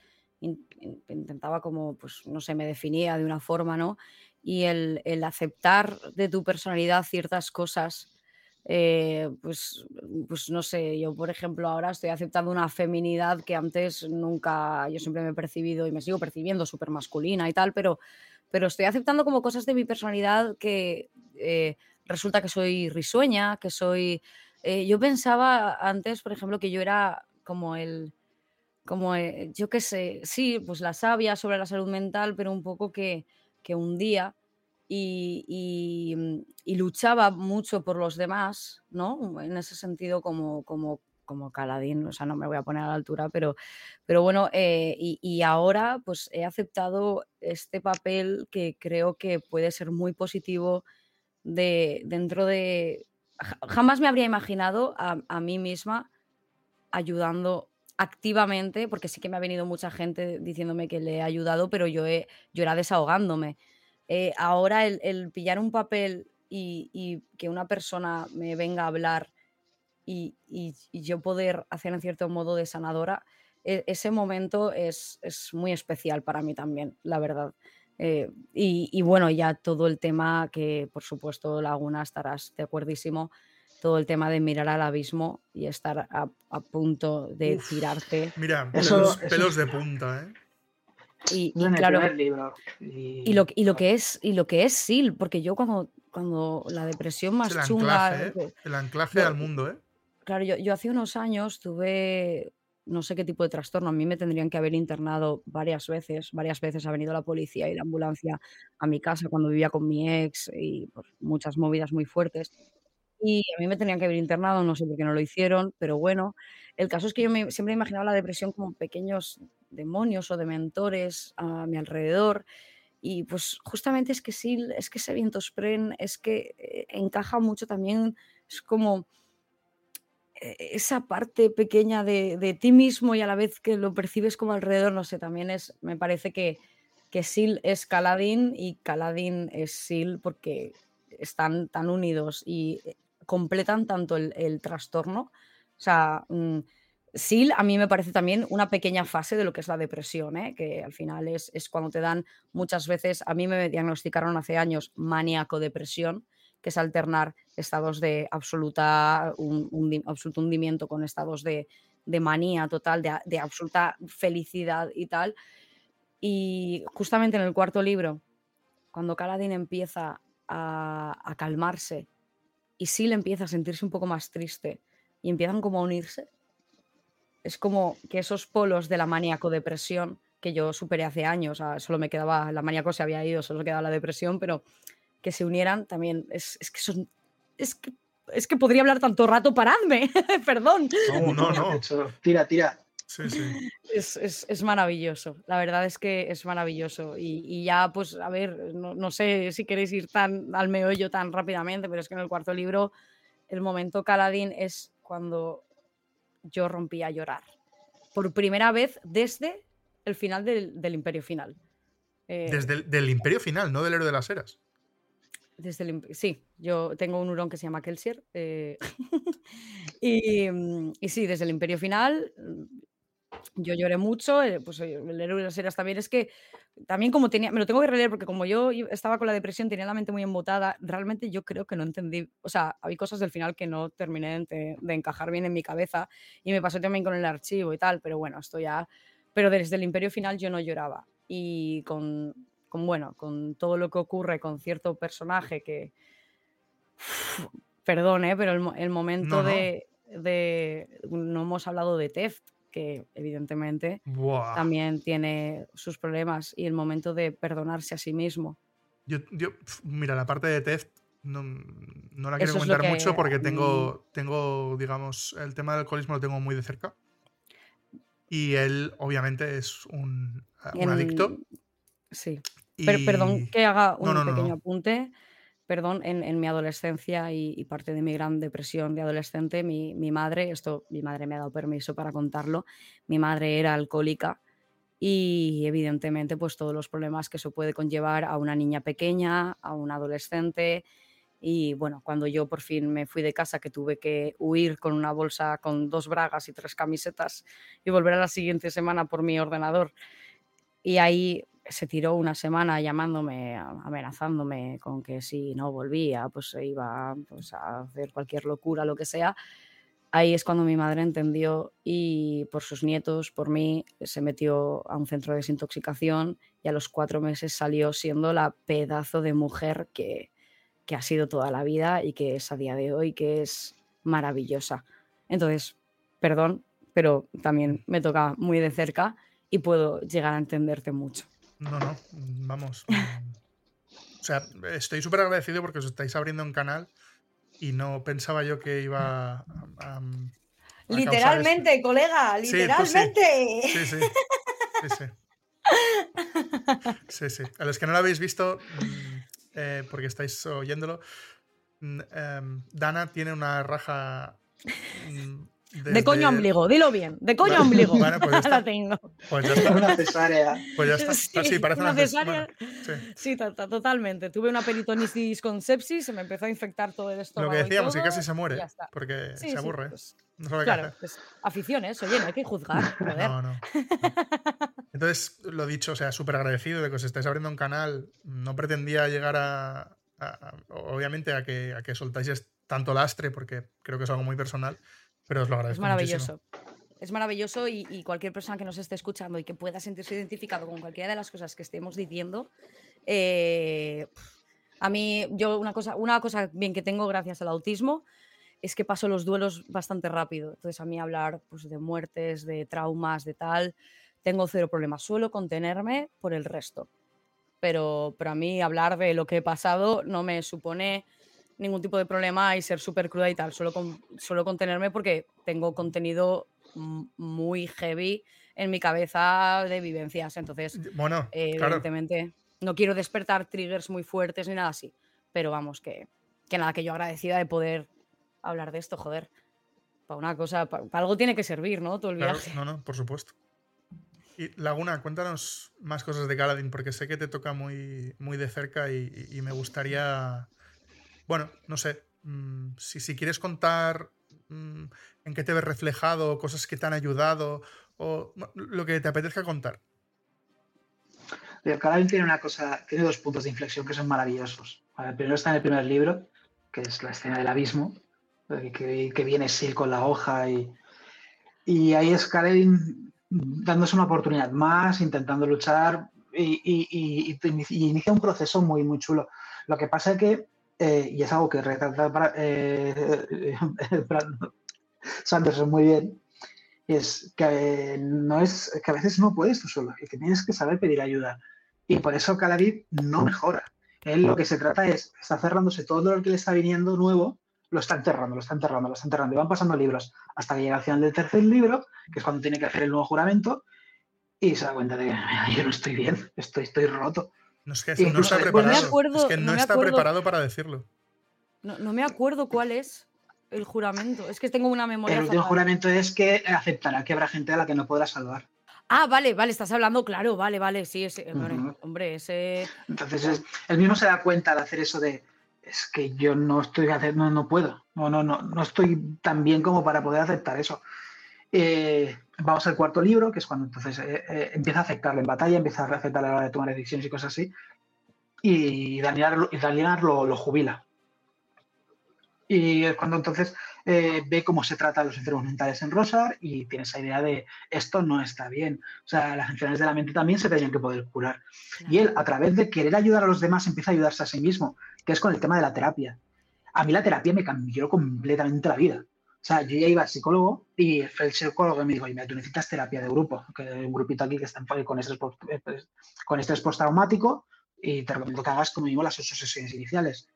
intentaba como, pues, no sé, me definía de una forma, ¿no? Y el, el aceptar de tu personalidad ciertas cosas, eh, pues, pues no sé, yo por ejemplo ahora estoy aceptando una feminidad que antes nunca, yo siempre me he percibido y me sigo percibiendo súper masculina y tal, pero, pero estoy aceptando como cosas de mi personalidad que eh, resulta que soy risueña, que soy... Eh, yo pensaba antes, por ejemplo, que yo era como el como eh, yo qué sé, sí, pues la sabia sobre la salud mental, pero un poco que, que hundía y, y, mm, y, luchaba mucho por los demás, ¿no? En ese sentido como, como, como Caladín, o sea, no me voy a poner a la altura, pero, pero bueno, eh, y, y, ahora pues he aceptado este papel que creo que puede ser muy positivo de, dentro de... Jamás me habría imaginado a, a mí misma ayudando activamente, porque sí que me ha venido mucha gente diciéndome que le he ayudado, pero yo, he, yo era desahogándome. Eh, ahora el, pillar un papel y, que una persona me venga a hablar y, yo poder hacer en cierto modo de sanadora, e, ese momento es, muy especial para mí también, la verdad. Eh, y, bueno, ya todo el tema que, por supuesto, Laguna, estarás de acuerdísimo, todo el tema de mirar al abismo y estar a, punto de tirarte. Mira, pelos, de punta, ¿eh? Y, claro, y... lo, y lo que es y lo que es Sil, porque yo cuando, cuando la depresión más el chunga. Anclaje, ¿eh? El anclaje al mundo, ¿eh? Claro, yo, yo hace unos años tuve no sé qué tipo de trastorno. A mí me tendrían que haber internado varias veces. Varias veces ha venido la policía y la ambulancia a mi casa cuando vivía con mi ex y pues, muchas movidas muy fuertes. Y a mí me tenían que haber internado, no sé por qué no lo hicieron, pero bueno, el caso es que yo me, siempre he imaginado la depresión como pequeños demonios o dementores a mi alrededor. Y pues justamente es que sí, es que ese viento spren es que eh, encaja mucho también, es como eh, esa parte pequeña de, ti mismo y a la vez que lo percibes como alrededor, no sé, también es, me parece que, que Sil es Caladín y Caladín es Sil porque están tan unidos y eh, completan tanto el, trastorno. O sea, mm, SIL a mí me parece también una pequeña fase de lo que es la depresión, ¿eh? que al final es, es, cuando te dan muchas veces, a mí me diagnosticaron hace años maníaco-depresión, que es alternar estados de absoluta, un, absoluto hundimiento con estados de, de manía total, de, de, absoluta felicidad y tal. Y justamente en el cuarto libro, cuando Kaladin empieza a, a calmarse y Sil empieza a sentirse un poco más triste y empiezan como a unirse. Es como que esos polos de la maníaco-depresión que yo superé hace años, solo me quedaba, la maníaco se había ido, solo quedaba la depresión, pero que se unieran también, es, que son, es que, es que podría hablar tanto rato, paradme, perdón. No, no, no. Tira, tira. Es, maravilloso, la verdad es que es maravilloso. Y, ya, pues, a ver, no, sé si queréis ir tan al meollo tan rápidamente, pero es que en el cuarto libro, el momento Caladín es cuando yo rompí a llorar. Por primera vez desde el final del, Imperio Final. Eh, desde el del Imperio Final, no del héroe de las eras. Desde el, sí, yo tengo un hurón que se llama Kelsier. Eh, y, y, sí, desde el Imperio Final yo lloré mucho. Eh, pues el héroe de las eras también es que también como tenía, me lo tengo que releer porque como yo estaba con la depresión, tenía la mente muy embotada, realmente yo creo que no entendí, o sea, había cosas del final que no terminé de, de encajar bien en mi cabeza y me pasó también con el archivo y tal, pero bueno, esto ya, pero desde el Imperio Final yo no lloraba y con con, bueno, con todo lo que ocurre con cierto personaje que, perdón, ¿eh? pero el, momento De, no hemos hablado de Teft, que evidentemente también tiene sus problemas, y el momento de perdonarse a sí mismo. Yo, mira, la parte de Teft no, la quiero comentar mucho porque tengo, tengo, digamos, el tema del alcoholismo lo tengo muy de cerca. Y él, obviamente, es un, adicto. Sí perdón que haga un pequeño apunte. Perdón, en, mi adolescencia y, parte de mi gran depresión de adolescente, mi, madre, esto mi madre me ha dado permiso para contarlo, mi madre era alcohólica y evidentemente pues todos los problemas que eso puede conllevar a una niña pequeña, a un adolescente y bueno, cuando yo por fin me fui de casa que tuve que huir con una bolsa con dos bragas y tres camisetas y volver a la siguiente semana por mi ordenador y ahí se tiró una semana llamándome, amenazándome con que si no volvía, pues se iba pues, a hacer cualquier locura, lo que sea. Ahí es cuando mi madre entendió y por sus nietos, por mí, se metió a un centro de desintoxicación y a los cuatro meses salió siendo la pedazo de mujer que, que ha sido toda la vida y que es a día de hoy, que es maravillosa. Entonces, perdón, pero también me toca muy de cerca y puedo llegar a entenderte mucho. No, no, vamos. Mm, o sea, estoy súper agradecido porque os estáis abriendo un canal y no pensaba yo que iba a. literalmente, colega, literalmente. Sí, sí. Sí, sí. sí, sí. A los que no lo habéis visto, mm, eh, porque estáis oyéndolo, mm, em, Dana tiene una raja de coño ombligo, dilo bien. De coño ombligo. Bueno, pues ya está. la tengo. Pues ya está. Una cesárea. Pues ya está. Sí, sí parece una, cesárea. sí, totalmente. Tuve una peritonitis con sepsis, se me empezó a infectar todo el estómago. Lo que decíamos, que casi se muere. Porque se aburre. Pues, claro, pues aficiones, oye, no hay que juzgar. No, no. Entonces, lo dicho, o sea, súper agradecido de que os estáis abriendo un canal. No pretendía llegar a, obviamente, a que, a que soltáis tanto lastre, porque creo que es algo muy personal pero os lo agradezco. Es maravilloso. Es maravilloso y, cualquier persona que nos esté escuchando y que pueda sentirse identificado con cualquiera de las cosas que estemos diciendo, eh, a mí, yo una cosa, una cosa bien que tengo gracias al autismo es que paso los duelos bastante rápido. Entonces a mí hablar pues, de muertes, de traumas, de tal, tengo cero problemas. Suelo contenerme por el resto. Pero, pero a mí hablar de lo que he pasado no me supone ningún tipo de problema y ser súper cruda y tal. Solo, con, solo contenerme porque tengo contenido muy heavy en mi cabeza de vivencias. Entonces, bueno, evidentemente, no quiero despertar triggers muy fuertes ni nada así. Pero vamos, que, que nada, que yo agradecida de poder hablar de esto, joder. Para una cosa, para, algo tiene que servir, ¿no? Todo el viaje. No, no, por supuesto. Y Laguna, cuéntanos más cosas de Galadin, porque sé que te toca muy, muy de cerca y me gustaría bueno, no sé, mm, si, quieres contar mm, en qué te ves reflejado, cosas que te han ayudado, o lo que te apetezca contar. Canal tiene una cosa, tiene dos puntos de inflexión que son maravillosos. el primero está en el primer libro, que es la escena del abismo, que, viene Sil con la hoja y, y ahí es Kaledin dándose una oportunidad más, intentando luchar y, y, inicia un proceso muy, muy chulo. Lo que pasa es que eh, y es algo que retrata eh, Sanderson muy bien, es que no es que a veces no puedes tú solo, y que tienes que saber pedir ayuda. Y por eso Calavid no mejora. Él lo que se trata es, está cerrándose todo lo que le está viniendo nuevo, lo está enterrando, lo está enterrando, lo está enterrando. Y van pasando libros hasta que llega al final del tercer libro, que es cuando tiene que hacer el nuevo juramento, y se da cuenta de que yo no estoy bien, estoy, estoy roto. No es que no está preparado. es que no, está preparado para decirlo. No, me acuerdo cuál es el juramento. Es que tengo una memoria. El último juramento es que aceptará que habrá gente a la que no podrá salvar. Ah, vale, vale, estás hablando, claro, vale, vale, sí, ese, hombre, ese. Entonces, él mismo se da cuenta de hacer eso de es que yo no estoy haciendo, no, puedo, no, no, no, no estoy tan bien como para poder aceptar eso. Eh, vamos al cuarto libro, que es cuando entonces eh, eh, empieza a afectarle en batalla, empieza a afectarle a la hora de tomar decisiones y cosas así, y Daniel, lo, lo, jubila. Y es cuando entonces ve cómo se trata los enfermos mentales en Rosar y tiene esa idea de esto no está bien. O sea, las enfermedades de la mente también se tenían que poder curar. Y él, a través de querer ayudar a los demás, empieza a ayudarse a sí mismo, que es con el tema de la terapia. A mí la terapia me cambió completamente la vida. O sea, yo ya iba al psicólogo y el psicólogo me dijo, oye, tú necesitas terapia de grupo, que hay un grupito aquí que está con estrés, eh, pues, con estrés postraumático y te recomiendo que hagas como mismo las ocho sesiones iniciales.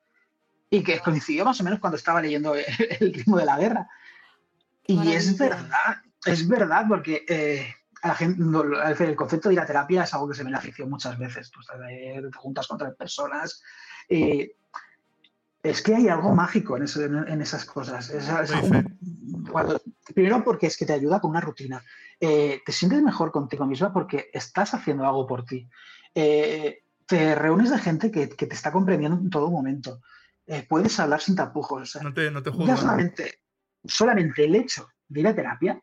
Y que coincidió más o menos cuando estaba leyendo el ritmo de la guerra. Y es verdad, es verdad, porque eh, a la gente, el concepto de ir a terapia es algo que se ve en la ficción muchas veces. Tú estás, te juntas con otras personas. y es que hay algo mágico en, esas cosas. primero porque es que te ayuda con una rutina. Eh, te sientes mejor contigo misma porque estás haciendo algo por ti. Eh, te reúnes de gente que, te está comprendiendo en todo momento. Eh, puedes hablar sin tapujos. no te, no solamente, solamente el hecho de ir a terapia,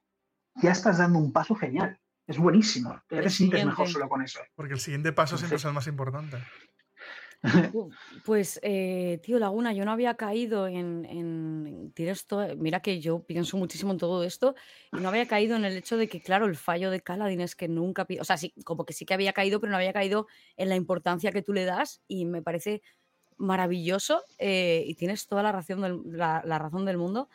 ya estás dando un paso genial. Es buenísimo. Te sientes mejor solo con eso. Porque el siguiente paso siempre es el más importante. Pues, eh, tío, Laguna, yo no había caído en, tienes mira que yo pienso muchísimo en todo esto y no había caído en el hecho de que, claro, el fallo de Caladín es que nunca, o sea, sí, como que sí que había caído, pero no había caído en la importancia que tú le das y me parece maravilloso eh, y tienes toda la razón del, la, razón del mundo.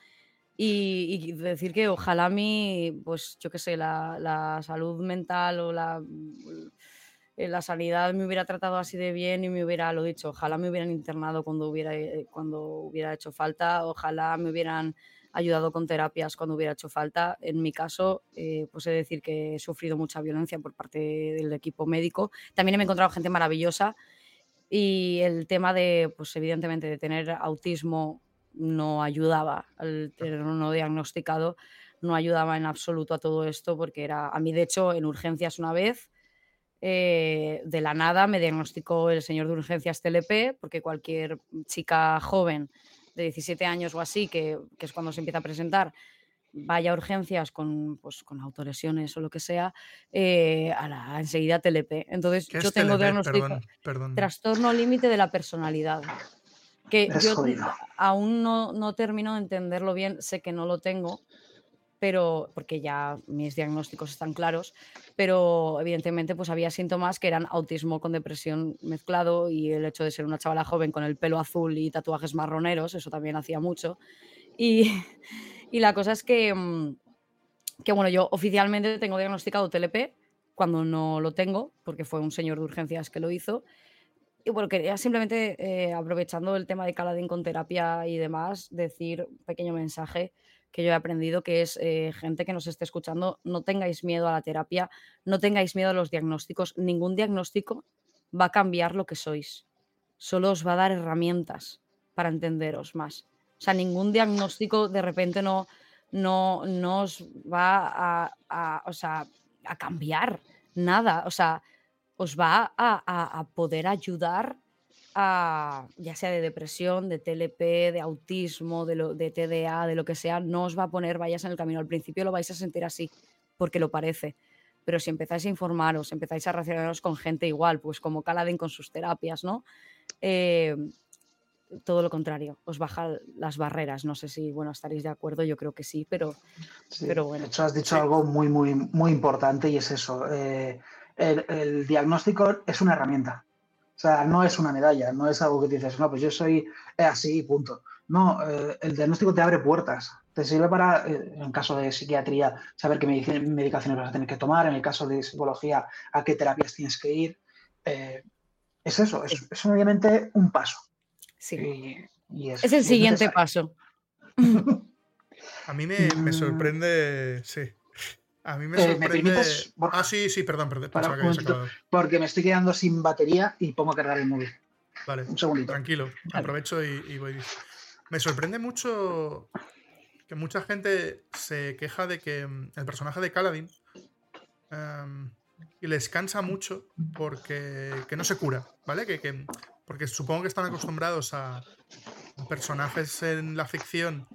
Y, decir que ojalá mi, pues yo qué sé, la salud mental o la la sanidad me hubiera tratado así de bien y me hubiera, lo dicho, ojalá me hubieran internado cuando hubiera, eh, cuando hubiera hecho falta, ojalá me hubieran ayudado con terapias cuando hubiera hecho falta. En mi caso, eh, pues he de decir que he sufrido mucha violencia por parte del equipo médico. También he encontrado gente maravillosa y el tema de, pues evidentemente, de tener autismo no ayudaba, al tener no diagnosticado no ayudaba en absoluto a todo esto porque era, a mí de hecho, en urgencias una vez, eh, de la nada me diagnosticó el señor de urgencias TLP, porque cualquier chica joven de 17 años o así, que, es cuando se empieza a presentar, vaya a urgencias con, pues, con autolesiones o lo que sea, eh, a la enseguida TLP. Entonces yo tengo diagnóstico trastorno límite de la personalidad. Que yo aún no, no termino de entenderlo bien, sé que no lo tengo, pero porque ya mis diagnósticos están claros, pero evidentemente pues había síntomas que eran autismo con depresión mezclado y el hecho de ser una chavala joven con el pelo azul y tatuajes marroneros, eso también hacía mucho. Y, y la cosa es que, mm, que, bueno, yo oficialmente tengo diagnosticado TLP cuando no lo tengo, porque fue un señor de urgencias que lo hizo. Y bueno, quería simplemente, eh, aprovechando el tema de Caladín con terapia y demás, decir un pequeño mensaje que yo he aprendido, que es eh, gente que nos esté escuchando, no tengáis miedo a la terapia, no tengáis miedo a los diagnósticos. Ningún diagnóstico va a cambiar lo que sois. Solo os va a dar herramientas para entenderos más. O sea, ningún diagnóstico de repente no, no, os va a, a cambiar nada. O sea, os va a, a poder ayudar ya sea de depresión, de TLP, de autismo, de, lo, de TDA, de lo que sea, no os va a poner vayas en el camino. Al principio lo vais a sentir así, porque lo parece. Pero si empezáis a informaros, empezáis a relacionaros con gente igual, pues como Caladín con sus terapias, ¿no? Eh, todo lo contrario, os baja las barreras. No sé si, bueno, estaréis de acuerdo, yo creo que sí, pero, pero bueno. De hecho, has dicho algo muy, muy, muy importante y es eso. Eh, el, diagnóstico es una herramienta. O sea, no es una medalla, no es algo que dices, no, pues yo soy así, punto. No, eh, el diagnóstico te abre puertas. Te sirve para, eh, en caso de psiquiatría, saber qué medicaciones vas a tener que tomar, en el caso de psicología, a qué terapias tienes que ir. Eh, es eso, es, obviamente un paso. Sí. es, el siguiente paso. a mí me, me sorprende, sí, a mí me sorprende. ah, sí, sí, perdón, perdón. porque me estoy quedando sin batería y pongo a cargar el móvil. Vale, un segundito. Tranquilo, aprovecho y, voy. Me sorprende mucho que mucha gente se queja de que mm, el personaje de Caladin em, y les cansa mucho porque que no se cura, ¿vale? Que, que- porque supongo que están acostumbrados a personajes en la ficción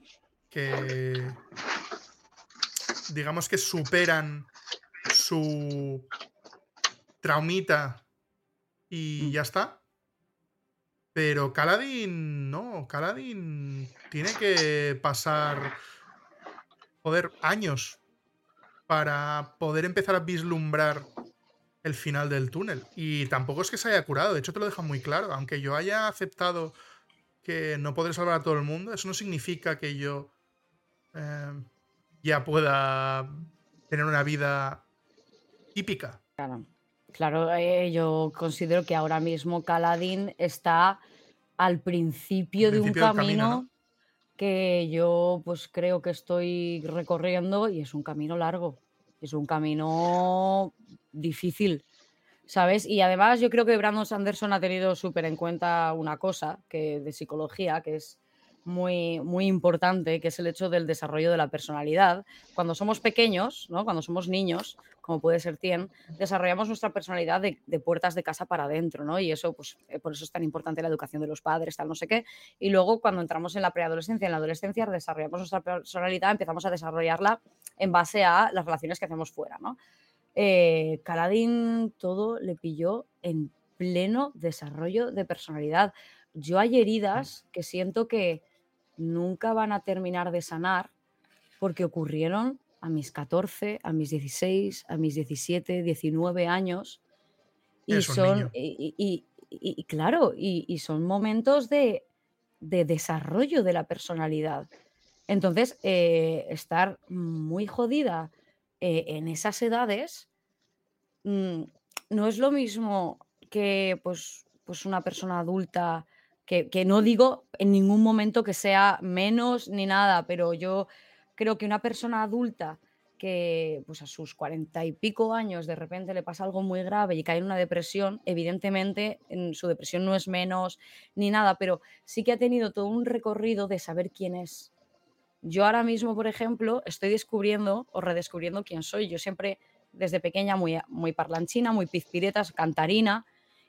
que digamos que superan su traumita y Mm. ya está. Pero Kaladin no, Kaladin tiene que pasar, joder, años para poder empezar a vislumbrar el final del túnel. Y tampoco es que se haya curado, de hecho te lo deja muy claro. Aunque yo haya aceptado que no podré salvar a todo el mundo, eso no significa que yo eh, ya pueda tener una vida típica. Claro, claro eh, yo considero que ahora mismo Kaladin está al principio, de un principio camino, camino, ¿no? que yo pues creo que estoy recorriendo y es un camino largo, es un camino difícil, ¿sabes? Y además yo creo que Brandon Sanderson ha tenido súper en cuenta una cosa que de psicología que es muy, muy importante, que es el hecho del desarrollo de la personalidad. Cuando somos pequeños, ¿no? cuando somos niños, como puede ser Tien, desarrollamos nuestra personalidad de, puertas de casa para adentro, ¿no? Y eso, pues, eh, por eso es tan importante la educación de los padres, tal, no sé qué. Y luego, cuando entramos en la preadolescencia, en la adolescencia, desarrollamos nuestra personalidad, empezamos a desarrollarla en base a las relaciones que hacemos fuera, ¿no? Eh, Kaladin todo le pilló en pleno desarrollo de personalidad. Yo hay heridas que siento que nunca van a terminar de sanar porque ocurrieron a mis 14, a mis 16, a mis 17, 19 años. Y son, y, y- y- y claro, y, y son momentos de, de desarrollo de la personalidad. Entonces, eh, estar muy jodida eh, en esas edades mm, no es lo mismo que pues, pues una persona adulta, que, no digo en ningún momento que sea menos ni nada, pero yo creo que una persona adulta que pues a sus cuarenta y pico años de repente le pasa algo muy grave y cae en una depresión, evidentemente en su depresión no es menos ni nada, pero sí que ha tenido todo un recorrido de saber quién es. Yo ahora mismo, por ejemplo, estoy descubriendo o redescubriendo quién soy. Yo siempre, desde pequeña, muy, muy parlanchina, muy pizpiretas, cantarina,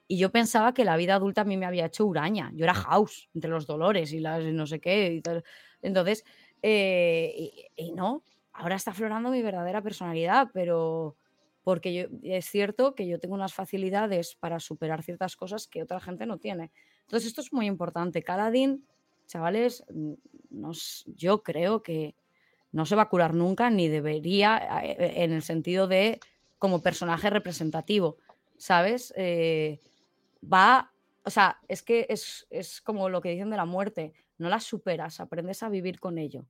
y yo pensaba que la vida adulta a mí me había hecho uraña. Yo era house, entre los dolores y las no sé qué. y tal. Entonces, eh, y, y no, ahora está aflorando mi verdadera personalidad, pero porque yo, es cierto que yo tengo unas facilidades para superar ciertas cosas que otra gente no tiene. Entonces, esto es muy importante. Kaladin, chavales, mm, no s- yo creo que no se va a curar nunca, ni debería, eh, en el sentido de como personaje representativo, ¿sabes? Eh, va, o sea, es que es, es como lo que dicen de la muerte, no la superas, aprendes a vivir con ello.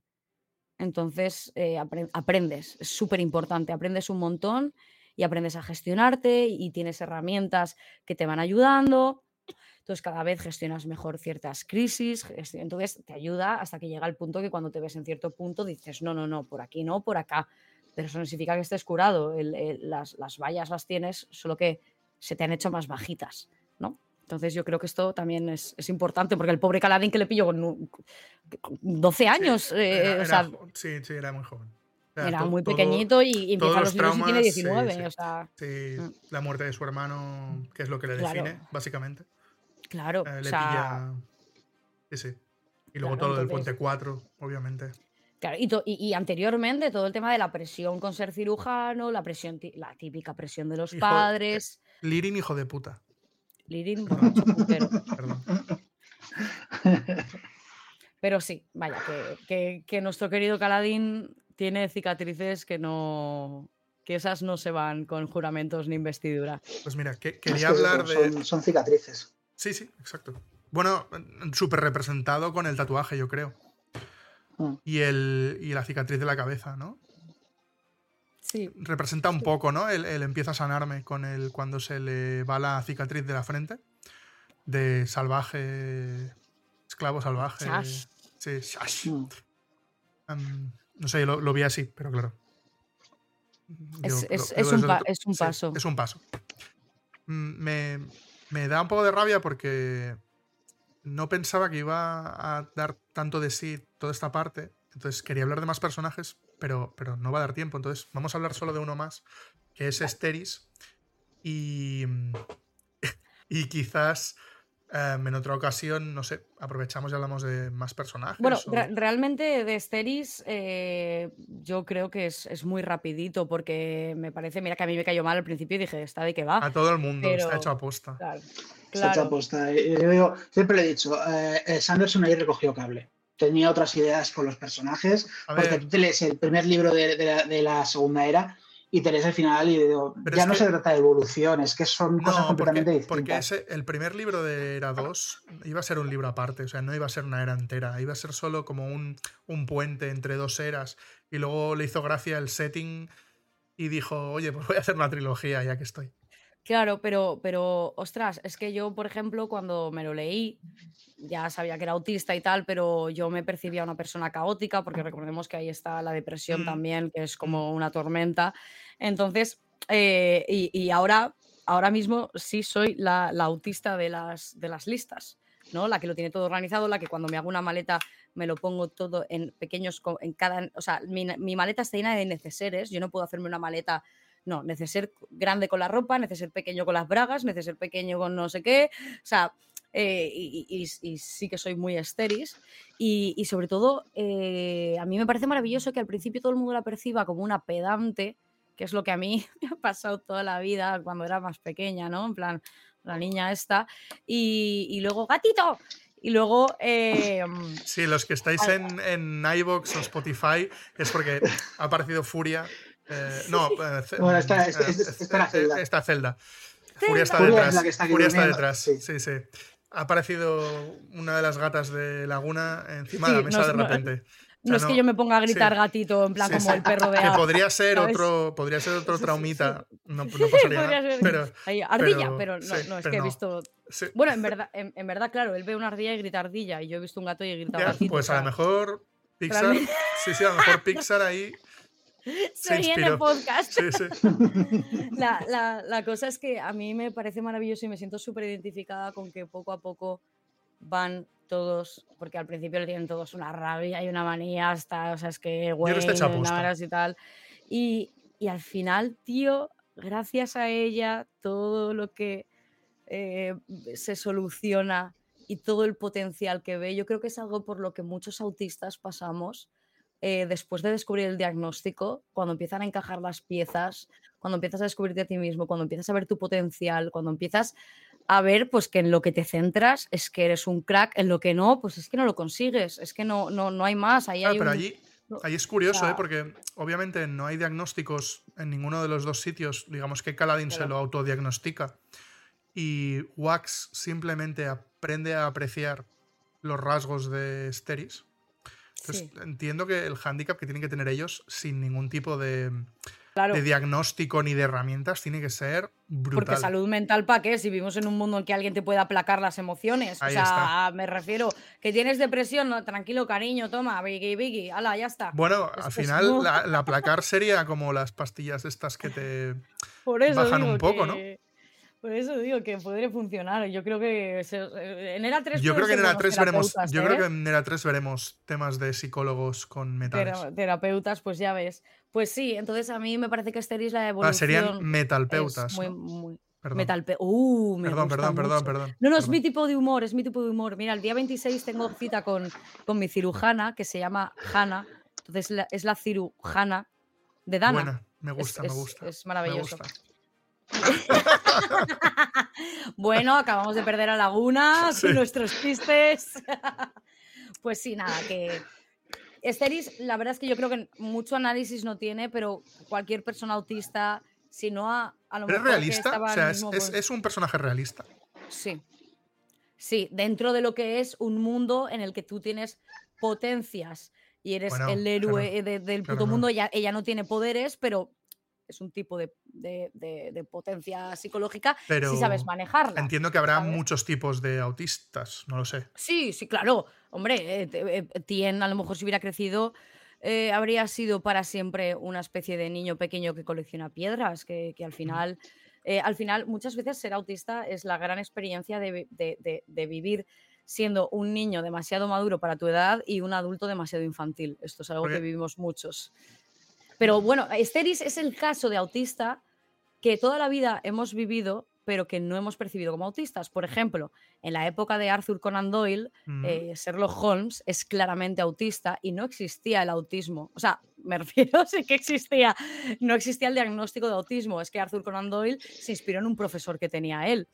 Entonces, eh, apren- aprendes, es súper importante, aprendes un montón y aprendes a gestionarte y tienes herramientas que te van ayudando. Entonces, cada vez gestionas mejor ciertas crisis, entonces te ayuda hasta que llega el punto que cuando te ves en cierto punto dices, no, no, no, por aquí no, por acá. Pero eso no significa que estés curado, las, las vallas las tienes, solo que se te han hecho más bajitas. Entonces yo creo que esto también es, es importante, porque el pobre Caladín que le pilló con nu- con 12 años, eh, Era- o era sea, jo- sí, sí, era muy joven. Era muy pequeñito y, y empieza los los libros y tiene traumas, sí, 19, sí. o sea, sí, Mm. la muerte de su hermano, que es lo que le Claro. define, básicamente. claro, eh, o le sea, pilla. Sí, sí. Y luego Claro, todo lo del Puente 4, obviamente. Claro, y, to- y- y anteriormente todo el tema de la presión con ser cirujano, la presión, la típica presión de los Hijo- padres, Lirin, hijo de puta. Lirin, borracho putero. Perdón. Pero sí, vaya, que, que- que nuestro querido Caladín tiene cicatrices que no. que esas no se van con juramentos ni investidura. Pues mira, que- Es quería que hablar son, de. son cicatrices. Sí, sí, exacto. Bueno, súper representado con el tatuaje, yo creo. Mm. Y, el, y la cicatriz de la cabeza, ¿no? Sí, Representa un poco, ¿no? Él, él empieza a sanarme con el cuando se le va la cicatriz de la frente. De salvaje. Esclavo salvaje. Shash. Sí, Shash. Mm. No sé, lo, lo vi así, pero claro. Es- Yo es- lo- es lo un desde- pa- es un sí, paso. es un paso. Mm, Me, me da un poco de rabia porque no pensaba que iba a dar tanto de sí toda esta parte. Entonces quería hablar de más personajes, pero, pero no va a dar tiempo. Entonces vamos a hablar solo de uno más, que es Esteris, Y, y quizás em, en otra ocasión, no sé, aprovechamos y hablamos de más personajes. Bueno, o- re- realmente de Steris eh, yo creo que es, es muy rapidito porque me parece, mira que a mí me cayó mal al principio y dije, ¿está de qué va? a todo el mundo, está pero- hecho aposta. Claro, Está aposta. Eh, Yo digo- siempre le he dicho, eh, eh, Sanderson ahí recogió cable. Tenía otras ideas con los personajes, A porque ver, tú te lees el primer libro de, de la, de la segunda era y te lees el final y digo, Pero ya no que- se trata de evolución, es que son cosas no, completamente porque, porque distintas. ese, el primer libro de Era 2 iba a ser un libro aparte, o sea, no iba a ser una era entera, iba a ser solo como un, un puente entre dos eras. Y luego le hizo gracia el setting y dijo, oye, pues voy a hacer una trilogía ya que estoy. Claro, pero, pero, ostras, es que yo, por ejemplo, cuando me lo leí, ya sabía que era autista y tal, pero yo me percibía una persona caótica, porque recordemos que ahí está la depresión Mm. también, que es como una tormenta. Entonces, eh, y, y ahora, ahora mismo sí soy la, la autista de las, de las listas, ¿no? La que lo tiene todo organizado, la que cuando me hago una maleta me lo pongo todo en pequeños, en cada, o sea, mi, mi maleta está llena de neceseres, yo no puedo hacerme una maleta no, neceser grande con la ropa, neceser pequeño con las bragas, neceser pequeño con no sé qué. O sea, eh, y, y- y- y sí que soy muy esteris. Y, y sobre todo, eh, a mí me parece maravilloso que al principio todo el mundo la perciba como una pedante, que es lo que a mí me ha pasado toda la vida cuando era más pequeña, ¿no? En plan, la niña esta. Y, luego, gatito. Y luego, eh, Sí, los que estáis en, en iVoox o Spotify es porque ha aparecido Furia. Eh, no, eh, Bueno, eh, la celda. Está Zelda. Furia está Furia es detrás. la que está Furia está detrás. sí. Sí, sí. Ha aparecido una de las gatas de Laguna encima de la mesa no de es- no- repente. O no es que yo me ponga a gritar sí. gatito en plan Sí, como sí. el perro de Que podría ser ¿sabes? otro, podría ser otro traumita. No, no Sí, pasaría podría nada. ser. Pero Ahí, ardilla, pero- pero, no, sí, no, es pero que he visto. sí. Bueno, en verdad, en, en verdad, claro, él ve una ardilla y grita ardilla, y yo he visto un gato y he gritado Ya, gatito. pues o a lo mejor Pixar. Sí, sí, a lo mejor Pixar ahí. se viene inspiró. podcast. Sí, sí. La, la- la cosa es que a mí me parece maravilloso y me siento súper identificada con que poco a poco van todos, porque al principio le tienen todos una rabia y una manía hasta, o sea, es que. Navaras y tal. Y, y al final, tío, gracias a ella, todo lo que eh, se soluciona y todo el potencial que ve, yo creo que es algo por lo que muchos autistas pasamos eh, después de descubrir el diagnóstico, cuando empiezan a encajar las piezas, cuando empiezas a descubrirte a ti mismo, cuando empiezas a ver tu potencial, cuando empiezas a ver pues que en lo que te centras es que eres un crack, en lo que no, pues es que no lo consigues, es que no, no, no hay más. Ahí Claro, hay pero un- allí, es curioso, sea- ¿eh? porque obviamente no hay diagnósticos en ninguno de los dos sitios. Digamos que Caladin se lo autodiagnostica. Y Wax simplemente aprende a apreciar los rasgos de Steris. Entonces, Sí, entiendo que el hándicap que tienen que tener ellos sin ningún tipo de, claro. de diagnóstico ni de herramientas tiene que ser brutal. Porque salud mental, ¿para qué? Si vivimos en un mundo en que alguien te pueda aplacar las emociones. Ahí o sea, está. me refiero, que tienes depresión, no, tranquilo, cariño, toma, biggy, biggy, ala, ya está. Bueno, Es- al final como- la, la aplacar sería como las pastillas estas que te... Por eso bajan digo un poco, ¿no? Por eso digo que podría funcionar. Yo creo que se- en ERA 3 Yo creo que en ERA ERA 3 veremos, yo creo que en ERA 3 veremos temas de psicólogos con metales. Tera- terapeutas, pues ya ves. Pues sí, entonces a mí me parece que Asteris la Ah, evolución serían es metalpeutas. muy, ¿no? muy Perdón. metalpe- Uh, me perdón, gusta perdón, perdón, mucho. perdón, No, no, es mi tipo de humor, es mi tipo de humor. Mira, el día 26 tengo cita con, con mi cirujana, que se llama Hanna. Entonces la- es la cirujana de Dana. Buena, me Es- gusta, me gusta. es maravilloso. gusta. Bueno, acabamos de perder a Laguna Sí. con nuestros chistes. pues sí, nada, que. Esteris, la verdad es que yo creo que mucho análisis no tiene, pero cualquier persona autista, si no a, a lo ¿Pero es mejor realista? O sea, es, mismo un personaje realista. Sí. Sí, dentro de lo que es un mundo en el que tú tienes potencias y eres Bueno, el héroe claro, de- del puto claro. mundo, ella, ella no tiene poderes, pero es un tipo de, de- de- de potencia psicológica Pero si sabes manejarla. entiendo que habrá ¿sabes? muchos tipos de autistas, no lo sé. Sí, sí, claro. Hombre, eh, eh, Tien a lo mejor si hubiera crecido eh, habría sido para siempre una especie de niño pequeño que colecciona piedras, que, que al final, al final muchas veces ser autista es la gran experiencia de, vi- de- de- de vivir siendo un niño demasiado maduro para tu edad y un adulto demasiado infantil. Esto es algo Porque- que vivimos muchos. Pero bueno, Esteris es el caso de autista que toda la vida hemos vivido pero que no hemos percibido como autistas. Por ejemplo, en la época de Arthur Conan Doyle, Mm. eh, Sherlock Holmes es claramente autista y no existía el autismo. O sea, me refiero, sí que existía, no existía el diagnóstico de autismo. Es que Arthur Conan Doyle se inspiró en un profesor que tenía él.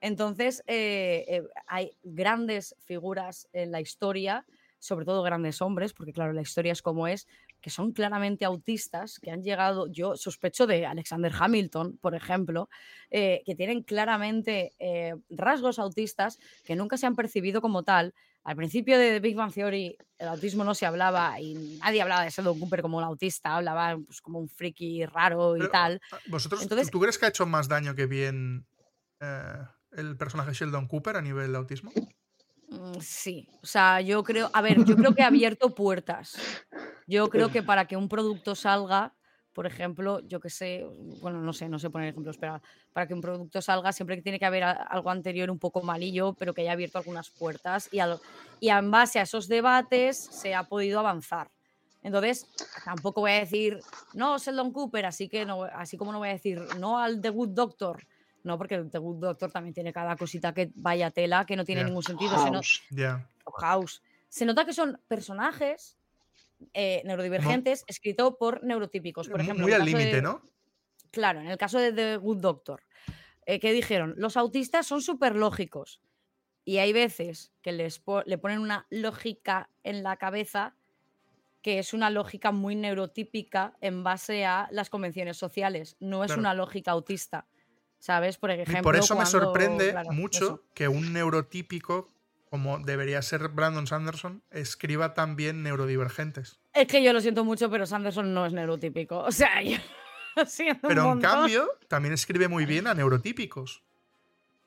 Entonces, eh, eh, hay grandes figuras en la historia, sobre todo grandes hombres, porque claro, la historia es como es, que son claramente autistas, que han llegado, yo sospecho de Alexander Hamilton, por ejemplo, eh, que tienen claramente eh, rasgos autistas que nunca se han percibido como tal. Al principio de The Big Bang Theory el autismo no se hablaba y nadie hablaba de Sheldon Cooper como un autista, hablaba pues, como un friki raro y Pero, tal. ah, ¿Vosotros, Entonces- ¿tú crees que ha hecho más daño que bien eh, el personaje Sheldon Cooper a nivel de autismo? Mm, Sí, o sea, yo creo, a ver, yo creo que ha abierto puertas. Yo creo que para que un producto salga, por ejemplo, yo que sé, bueno, no sé, no sé poner ejemplos, pero para que un producto salga siempre que tiene que haber algo anterior un poco malillo, pero que haya abierto algunas puertas y, al- y en base a esos debates se ha podido avanzar. Entonces, tampoco voy a decir, no, Sheldon Cooper, así que no, así como no voy a decir, no al The Good Doctor. No, porque el The Good Doctor también tiene cada cosita que vaya tela, que no tiene ningún sentido. se no- House. House. Se nota que son personajes eh, neurodivergentes escritos por neurotípicos. Por ejemplo, Muy al de- límite, ¿no? Claro, en el caso de The Good Doctor, eh, que dijeron, los autistas son súper lógicos. Y hay veces que les po- le ponen una lógica en la cabeza que es una lógica muy neurotípica en base a las convenciones sociales. No es Claro. una lógica autista. ¿Sabes? Por Y ejemplo. por eso me sorprende claro, mucho eso. que un neurotípico, como debería ser Brandon Sanderson, escriba también neurodivergentes. Es que yo lo siento mucho, pero Sanderson no es neurotípico. O sea, yo lo siento un Pero en cambio, también escribe muy bien a neurotípicos.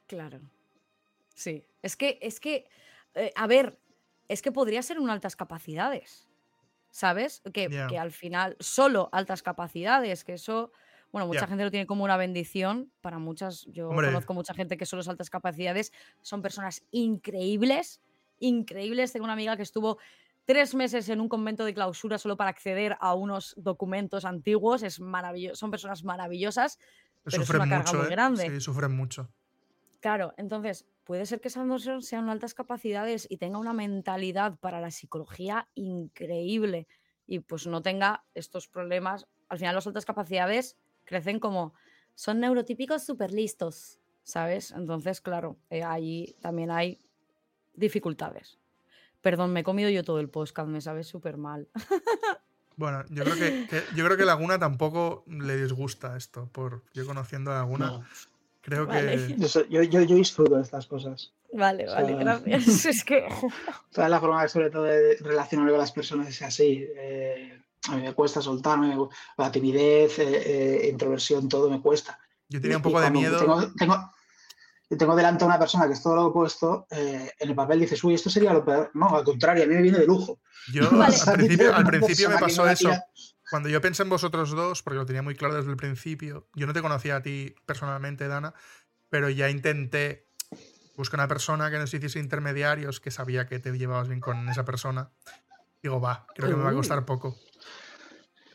Claro. Sí. Es que, es que, eh, a ver, es que podría ser un altas capacidades. ¿Sabes? Que, que al final, solo altas capacidades, que eso. Bueno, mucha gente lo tiene como una bendición. Para muchas, yo Hombre. conozco mucha gente que solo es altas capacidades. Son personas increíbles, increíbles. Tengo una amiga que estuvo tres meses en un convento de clausura solo para acceder a unos documentos antiguos. Es maravilloso. Son personas maravillosas. Pero es sufren una carga mucho, muy ¿eh? grande. Sí, sufren mucho. Claro, entonces puede ser que Sanderson sean altas capacidades y tenga una mentalidad para la psicología increíble y pues no tenga estos problemas. Al final las altas capacidades crecen como son neurotípicos súper listos, ¿sabes? Entonces, claro, eh, ahí también hay dificultades. Perdón, me he comido yo todo el podcast, me sabe súper mal. Bueno, yo creo que, que- yo creo que Laguna tampoco le disgusta esto. Por yo conociendo a Laguna, No. creo Vale. que. Yo, yo, yo, disfruto de estas cosas. Vale, O vale, gracias. Es que... Toda la forma, sobre todo, de relacionarme con las personas es así. eh, a mí me cuesta soltarme, la timidez, eh, eh, introversión, todo me cuesta. Yo tenía un Y poco de cuando miedo. Tengo, tengo, y tengo delante a una persona que es todo lo opuesto, eh, en el papel dices, uy, esto sería lo peor. No, al contrario, a mí me viene de lujo. Yo Vale. al principio, al principio me pasó eso. Cuando yo pensé en vosotros dos, porque lo tenía muy claro desde el principio, yo no te conocía a ti personalmente, Dana, pero ya intenté buscar una persona que nos hiciese intermediarios, que sabía que te llevabas bien con esa persona. Digo, va, creo que me va a costar poco.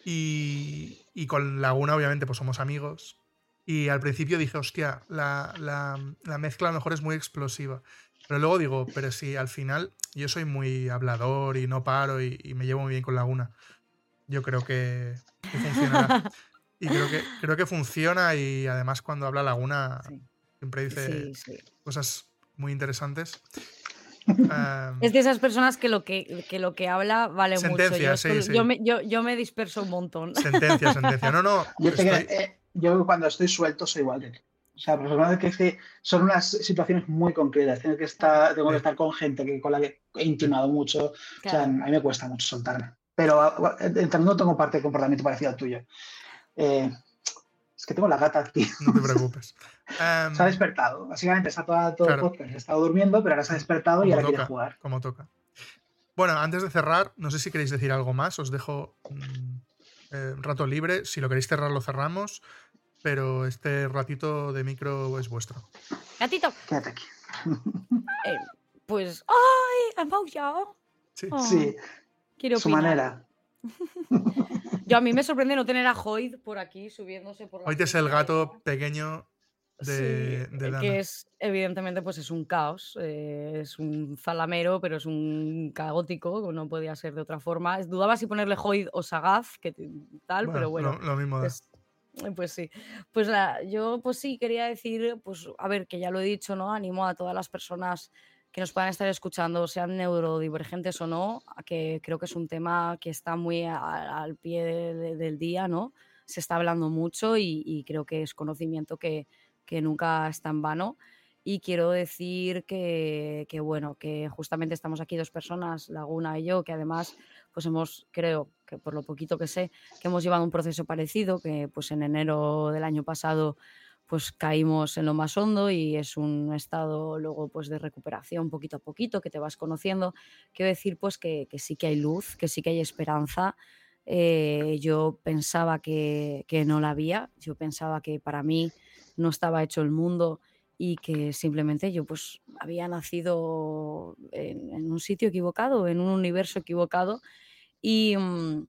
Y, y con Laguna, obviamente, pues somos amigos. Y al principio dije, hostia, la, la- la mezcla a lo mejor es muy explosiva. Pero luego digo, pero si al final yo soy muy hablador y no paro y, y me llevo muy bien con Laguna, yo creo que, que funcionará. y creo que, creo que funciona y además cuando habla Laguna Sí. siempre dice Sí, sí. cosas muy interesantes. Em, Es de esas personas que lo que, que lo que habla vale mucho. Yo, Sentencias, sí, yo me, yo, yo me disperso un montón. sentencia, sentencia. No, no. Yo, te- estoy- eh, yo cuando estoy suelto soy igual que. O sea, pero lo que es que son unas situaciones muy concretas. Tengo que estar, tengo que estar con gente que, con la que he intimado mucho. O sea, a mí me cuesta mucho soltarme. Pero a- a- también tengo parte de comportamiento parecido al tuyo. Eh, es que tengo la gata aquí. No te preocupes. Em, Se ha despertado. Básicamente está todo, todo Claro. el podcast. He estado durmiendo, pero ahora se ha despertado y Como ahora quiere toca. jugar. como toca. Bueno, antes de cerrar, no sé si queréis decir algo más. Os dejo mm, eh, un rato libre. Si lo queréis cerrar, lo cerramos. Pero este ratito de micro es vuestro. Gatito, Quédate aquí. eh, pues. ¡Ay! ¿Han maullado? Sí. Oh, Sí, Quiero su opinar. manera. Yo a mí me sorprende no tener a Hoyd por aquí subiéndose por la Hoy es el gato pequeño Sí, de, de eh, Dana. que es evidentemente pues es un caos, eh, es un zalamero, pero es un caótico, no podía ser de otra forma. Dudaba si ponerle Hoyd o Sagaz, que tal, pero Bueno, lo, lo mismo pues, pues sí. Pues yo pues sí quería decir, pues a ver, que ya lo he dicho, ¿no? Animo a todas las personas que nos puedan estar escuchando, sean neurodivergentes o no, que creo que es un tema que está muy a- al pie de- de- del día, ¿no? Se está hablando mucho y, y creo que es conocimiento que, que nunca está en vano. Y quiero decir que, que, bueno, que justamente estamos aquí dos personas, Laguna y yo, que además, pues hemos, creo que por lo poquito que sé, que hemos llevado un proceso parecido, que pues en enero del año pasado pues caímos en lo más hondo y es un estado luego pues de recuperación poquito a poquito, que te vas conociendo. Quiero decir pues que, que sí que hay luz, que sí que hay esperanza. Eh, yo pensaba que, que no la había, yo pensaba que para mí no estaba hecho el mundo y que simplemente yo pues había nacido en, en un sitio equivocado, en un universo equivocado y mm,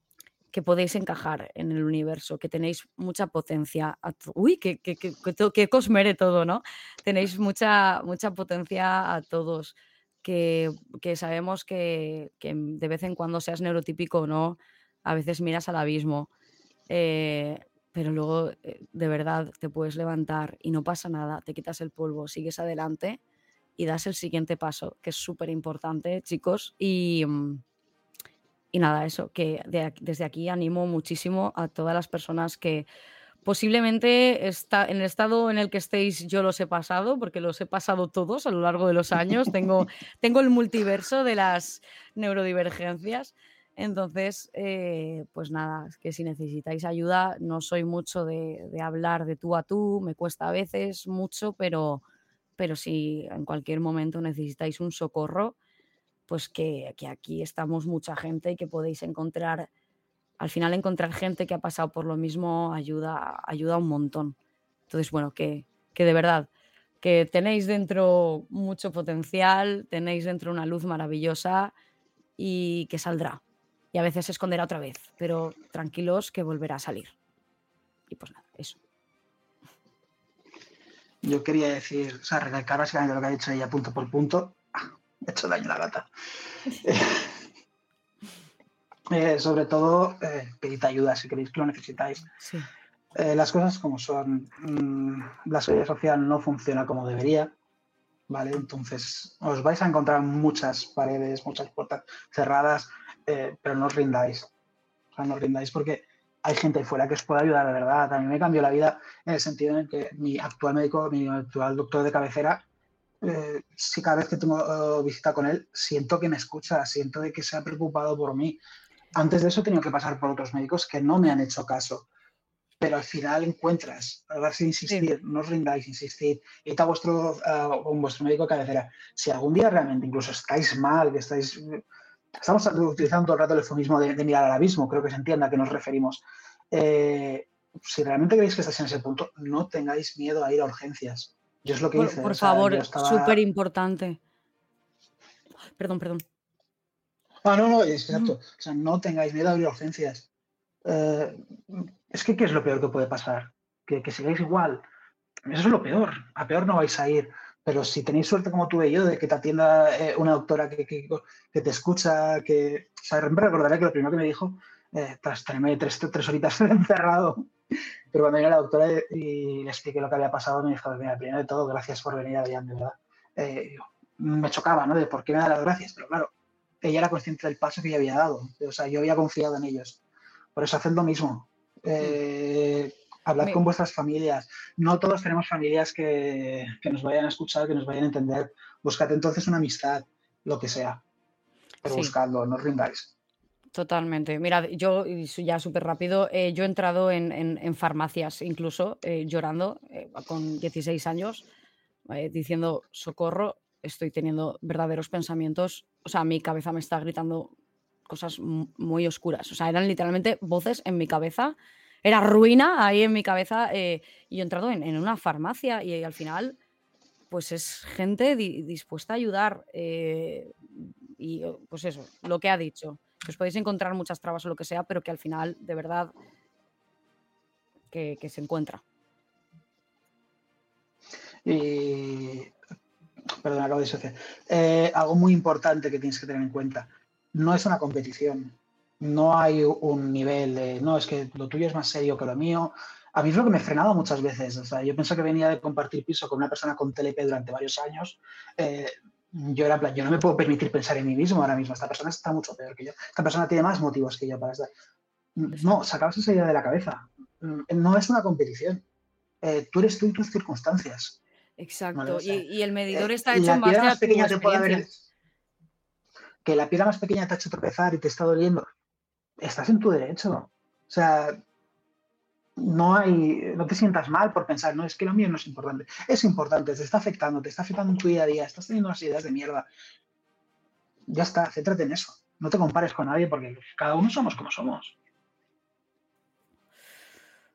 que podéis encajar en el universo, que tenéis mucha potencia. a Uy, que, que, que, cosmere todo, ¿no? Tenéis mucha, mucha potencia a todos, que, que sabemos que, que de vez en cuando seas neurotípico o no, a veces miras al abismo. eh, pero luego eh, de verdad te puedes levantar y no pasa nada, te quitas el polvo, sigues adelante y das el siguiente paso, que es súper importante, chicos. Y, mm, y nada, eso, que de desde aquí animo muchísimo a todas las personas que posiblemente está, en el estado en el que estéis yo los he pasado, porque los he pasado todos a lo largo de los años. Tengo, tengo el multiverso de las neurodivergencias. Entonces, eh, pues nada, es que si necesitáis ayuda, no soy mucho de, de hablar de tú a tú, me cuesta a veces mucho, pero, pero si en cualquier momento necesitáis un socorro, pues que, que aquí estamos mucha gente y que podéis encontrar, al final encontrar gente que ha pasado por lo mismo ayuda, ayuda un montón. Entonces, bueno, que, que de verdad, que tenéis dentro mucho potencial, tenéis dentro una luz maravillosa y que saldrá. Y a veces se esconderá otra vez, pero tranquilos que volverá a salir. Y pues nada, eso. Yo quería decir, o sea, recalcar básicamente lo que ha dicho ella punto por punto. Ah, Me ha hecho daño la gata. Eh, sobre todo, eh, pedid ayuda si queréis que lo necesitáis. Sí. Eh, las cosas como son. Mm, la seguridad social no funciona como debería. ¿Vale? Entonces, os vais a encontrar muchas paredes, muchas puertas cerradas, eh, pero no os rindáis. O sea, no os rindáis porque hay gente ahí fuera que os puede ayudar de verdad. A mí me cambió la vida en el sentido en que mi actual médico, mi actual doctor de cabecera, eh, si cada vez que tengo eh, visita con él, siento que me escucha, siento de que se ha preocupado por mí. Antes de eso he tenido que pasar por otros médicos que no me han hecho caso. Pero al final encuentras, a ver si insistir, no os rindáis, insistid, id a vuestro, a vuestro médico de cabecera. Si algún día realmente incluso estáis mal, que estáis... Estamos utilizando todo el rato el eufemismo de, de mirar al abismo, creo que se entienda a qué nos referimos. Eh, si realmente creéis que estáis en ese punto, no tengáis miedo a ir a urgencias. Yo es lo que Por, hice. por o sea, favor, estaba- súper importante. Perdón, perdón. Ah, no, no, es exacto. O sea, no tengáis miedo a ir a urgencias. Eh, es que, ¿qué es lo peor que puede pasar? Que, que sigáis igual. Eso es lo peor. A peor no vais a ir. Pero si tenéis suerte como tuve yo, de que te atienda eh, una doctora que, que- que te escucha, que... O sea, siempre recordaré que lo primero que me dijo, eh, tras tenerme tres, tres horitas encerrado, pero cuando vino la doctora y le expliqué lo que había pasado, me dijo, mira, primero de todo, gracias por venir, Adrián, de verdad. Eh, yo, me chocaba, ¿no? De por qué me da las gracias, pero claro, ella era consciente del paso que yo había dado. O sea, yo había confiado en ellos. Por eso haced lo mismo. Eh, hablad con vuestras familias. No todos tenemos familias que, que nos vayan a escuchar, que nos vayan a entender. Buscad entonces una amistad, lo que sea. Pero Sí. buscadlo, no os rindáis. Totalmente. Mira, yo ya súper rápido, eh, yo he entrado en, en- en farmacias incluso eh, llorando eh, con 16 años, eh, diciendo, socorro, estoy teniendo verdaderos pensamientos, o sea, mi cabeza me está gritando cosas mu- muy oscuras, o sea, eran literalmente voces en mi cabeza, era ruina ahí en mi cabeza eh, y yo he entrado en, en una farmacia y, al final, pues es gente di- dispuesta a ayudar eh, y pues eso, lo que ha dicho os podéis encontrar muchas trabas o lo que sea, pero que al final, de verdad, que, se encuentra. Y, perdón, acabo de eh, algo muy importante que tienes que tener en cuenta. No es una competición. No hay un nivel de, no, es que lo tuyo es más serio que lo mío. A mí es lo que me he frenado muchas veces. O sea, yo pensé que venía de compartir piso con una persona con TLP durante varios años. Eh, yo era plan, yo no me puedo permitir pensar en mí mismo ahora mismo. Esta persona está mucho peor que yo. Esta persona tiene más motivos que yo para estar. No, sacabas esa idea de la cabeza. No es una competición. Eh, tú eres tú y tus circunstancias. Exacto. y, el medidor eh, está hecho en base a pequeña te puede haber, Que la piedra más pequeña te ha hecho tropezar y te está doliendo. Estás en tu derecho. O sea, no hay, no te sientas mal por pensar, no, es que lo mío no es importante. Es importante, te está afectando, te está afectando en tu día a día, estás teniendo unas ideas de mierda. Ya está, céntrate en eso. No te compares con nadie porque cada uno somos como somos.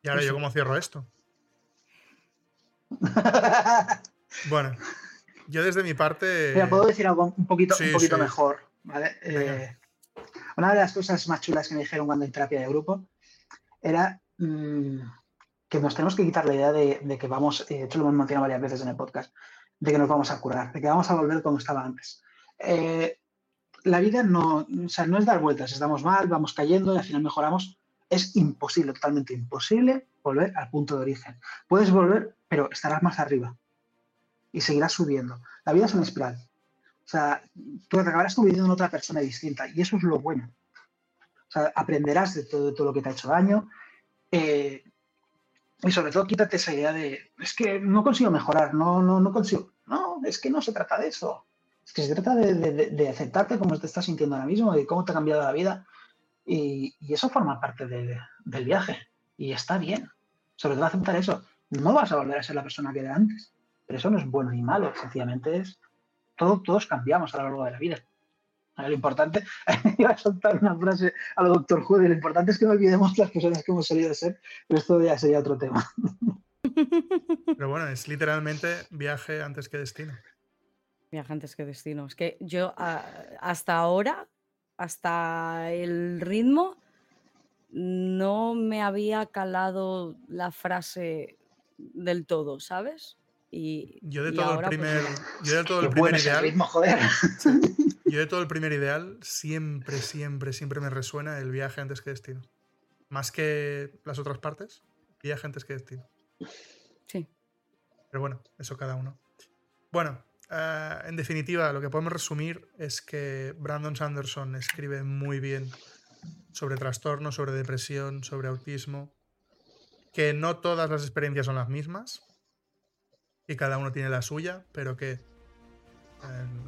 Y ahora yo cómo cierro esto. bueno, yo desde mi parte. puedo decir algo un poquito, un poquito mejor. ¿vale? Eh, una de las cosas más chulas que me dijeron cuando en terapia de grupo era mm, que nos tenemos que quitar la idea de, que vamos, eh, de hecho lo hemos mencionado varias veces en el podcast, de que nos vamos a curar, de que vamos a volver como estaba antes. Eh, la vida no, no es dar vueltas, estamos mal, vamos cayendo y al final mejoramos. Es imposible, totalmente imposible volver al punto de origen. Puedes volver, pero estarás más arriba y seguirás subiendo. La vida es una espiral. O sea, tú acabarás conviviendo en otra persona distinta y eso es lo bueno. O sea, aprenderás de todo, todo lo que te ha hecho daño eh, y sobre todo quítate esa idea de, es que no consigo mejorar, no, no, no consigo. No, es que no se trata de eso. Es que se trata de, aceptarte como te estás sintiendo ahora mismo, de cómo te ha cambiado la vida. Y, eso forma parte del viaje. Y está bien. Sobre todo aceptar eso. No vas a volver a ser la persona que era antes. Pero eso no es bueno ni malo. Sencillamente es. Todo, todos cambiamos a lo largo de la vida. lo importante, iba a soltar una frase a lo doctor Jude, lo importante es que no olvidemos las personas que hemos salido de ser, pero esto ya sería otro tema. Pero bueno, es literalmente viaje antes que destino. Viaje antes que destino. Es que yo hasta ahora, hasta el ritmo, no me había calado la frase del todo, ¿sabes? Y, yo de todo el primer, yo de todo el primer ideal, yo de todo el primer ideal siempre, siempre, siempre me resuena el viaje antes que destino. Más que las otras partes, viaje antes que destino. Sí. Pero bueno, eso cada uno. Bueno, eh, en definitiva, lo que podemos resumir es que Brandon Sanderson escribe muy bien sobre trastornos, sobre depresión, sobre autismo, que no todas las experiencias son las mismas y cada uno tiene la suya, pero que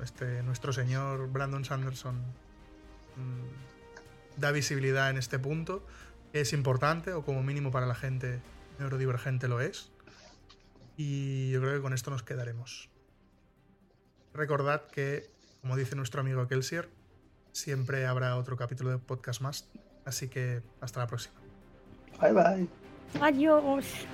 este, nuestro señor Brandon Sanderson mm, da visibilidad en este punto, es importante, o como mínimo para la gente neurodivergente lo es. Y yo creo que con esto nos quedaremos. Recordad que, como dice nuestro amigo Kelsier, siempre habrá otro capítulo de podcast más. Así que hasta la próxima. Bye bye. Adiós.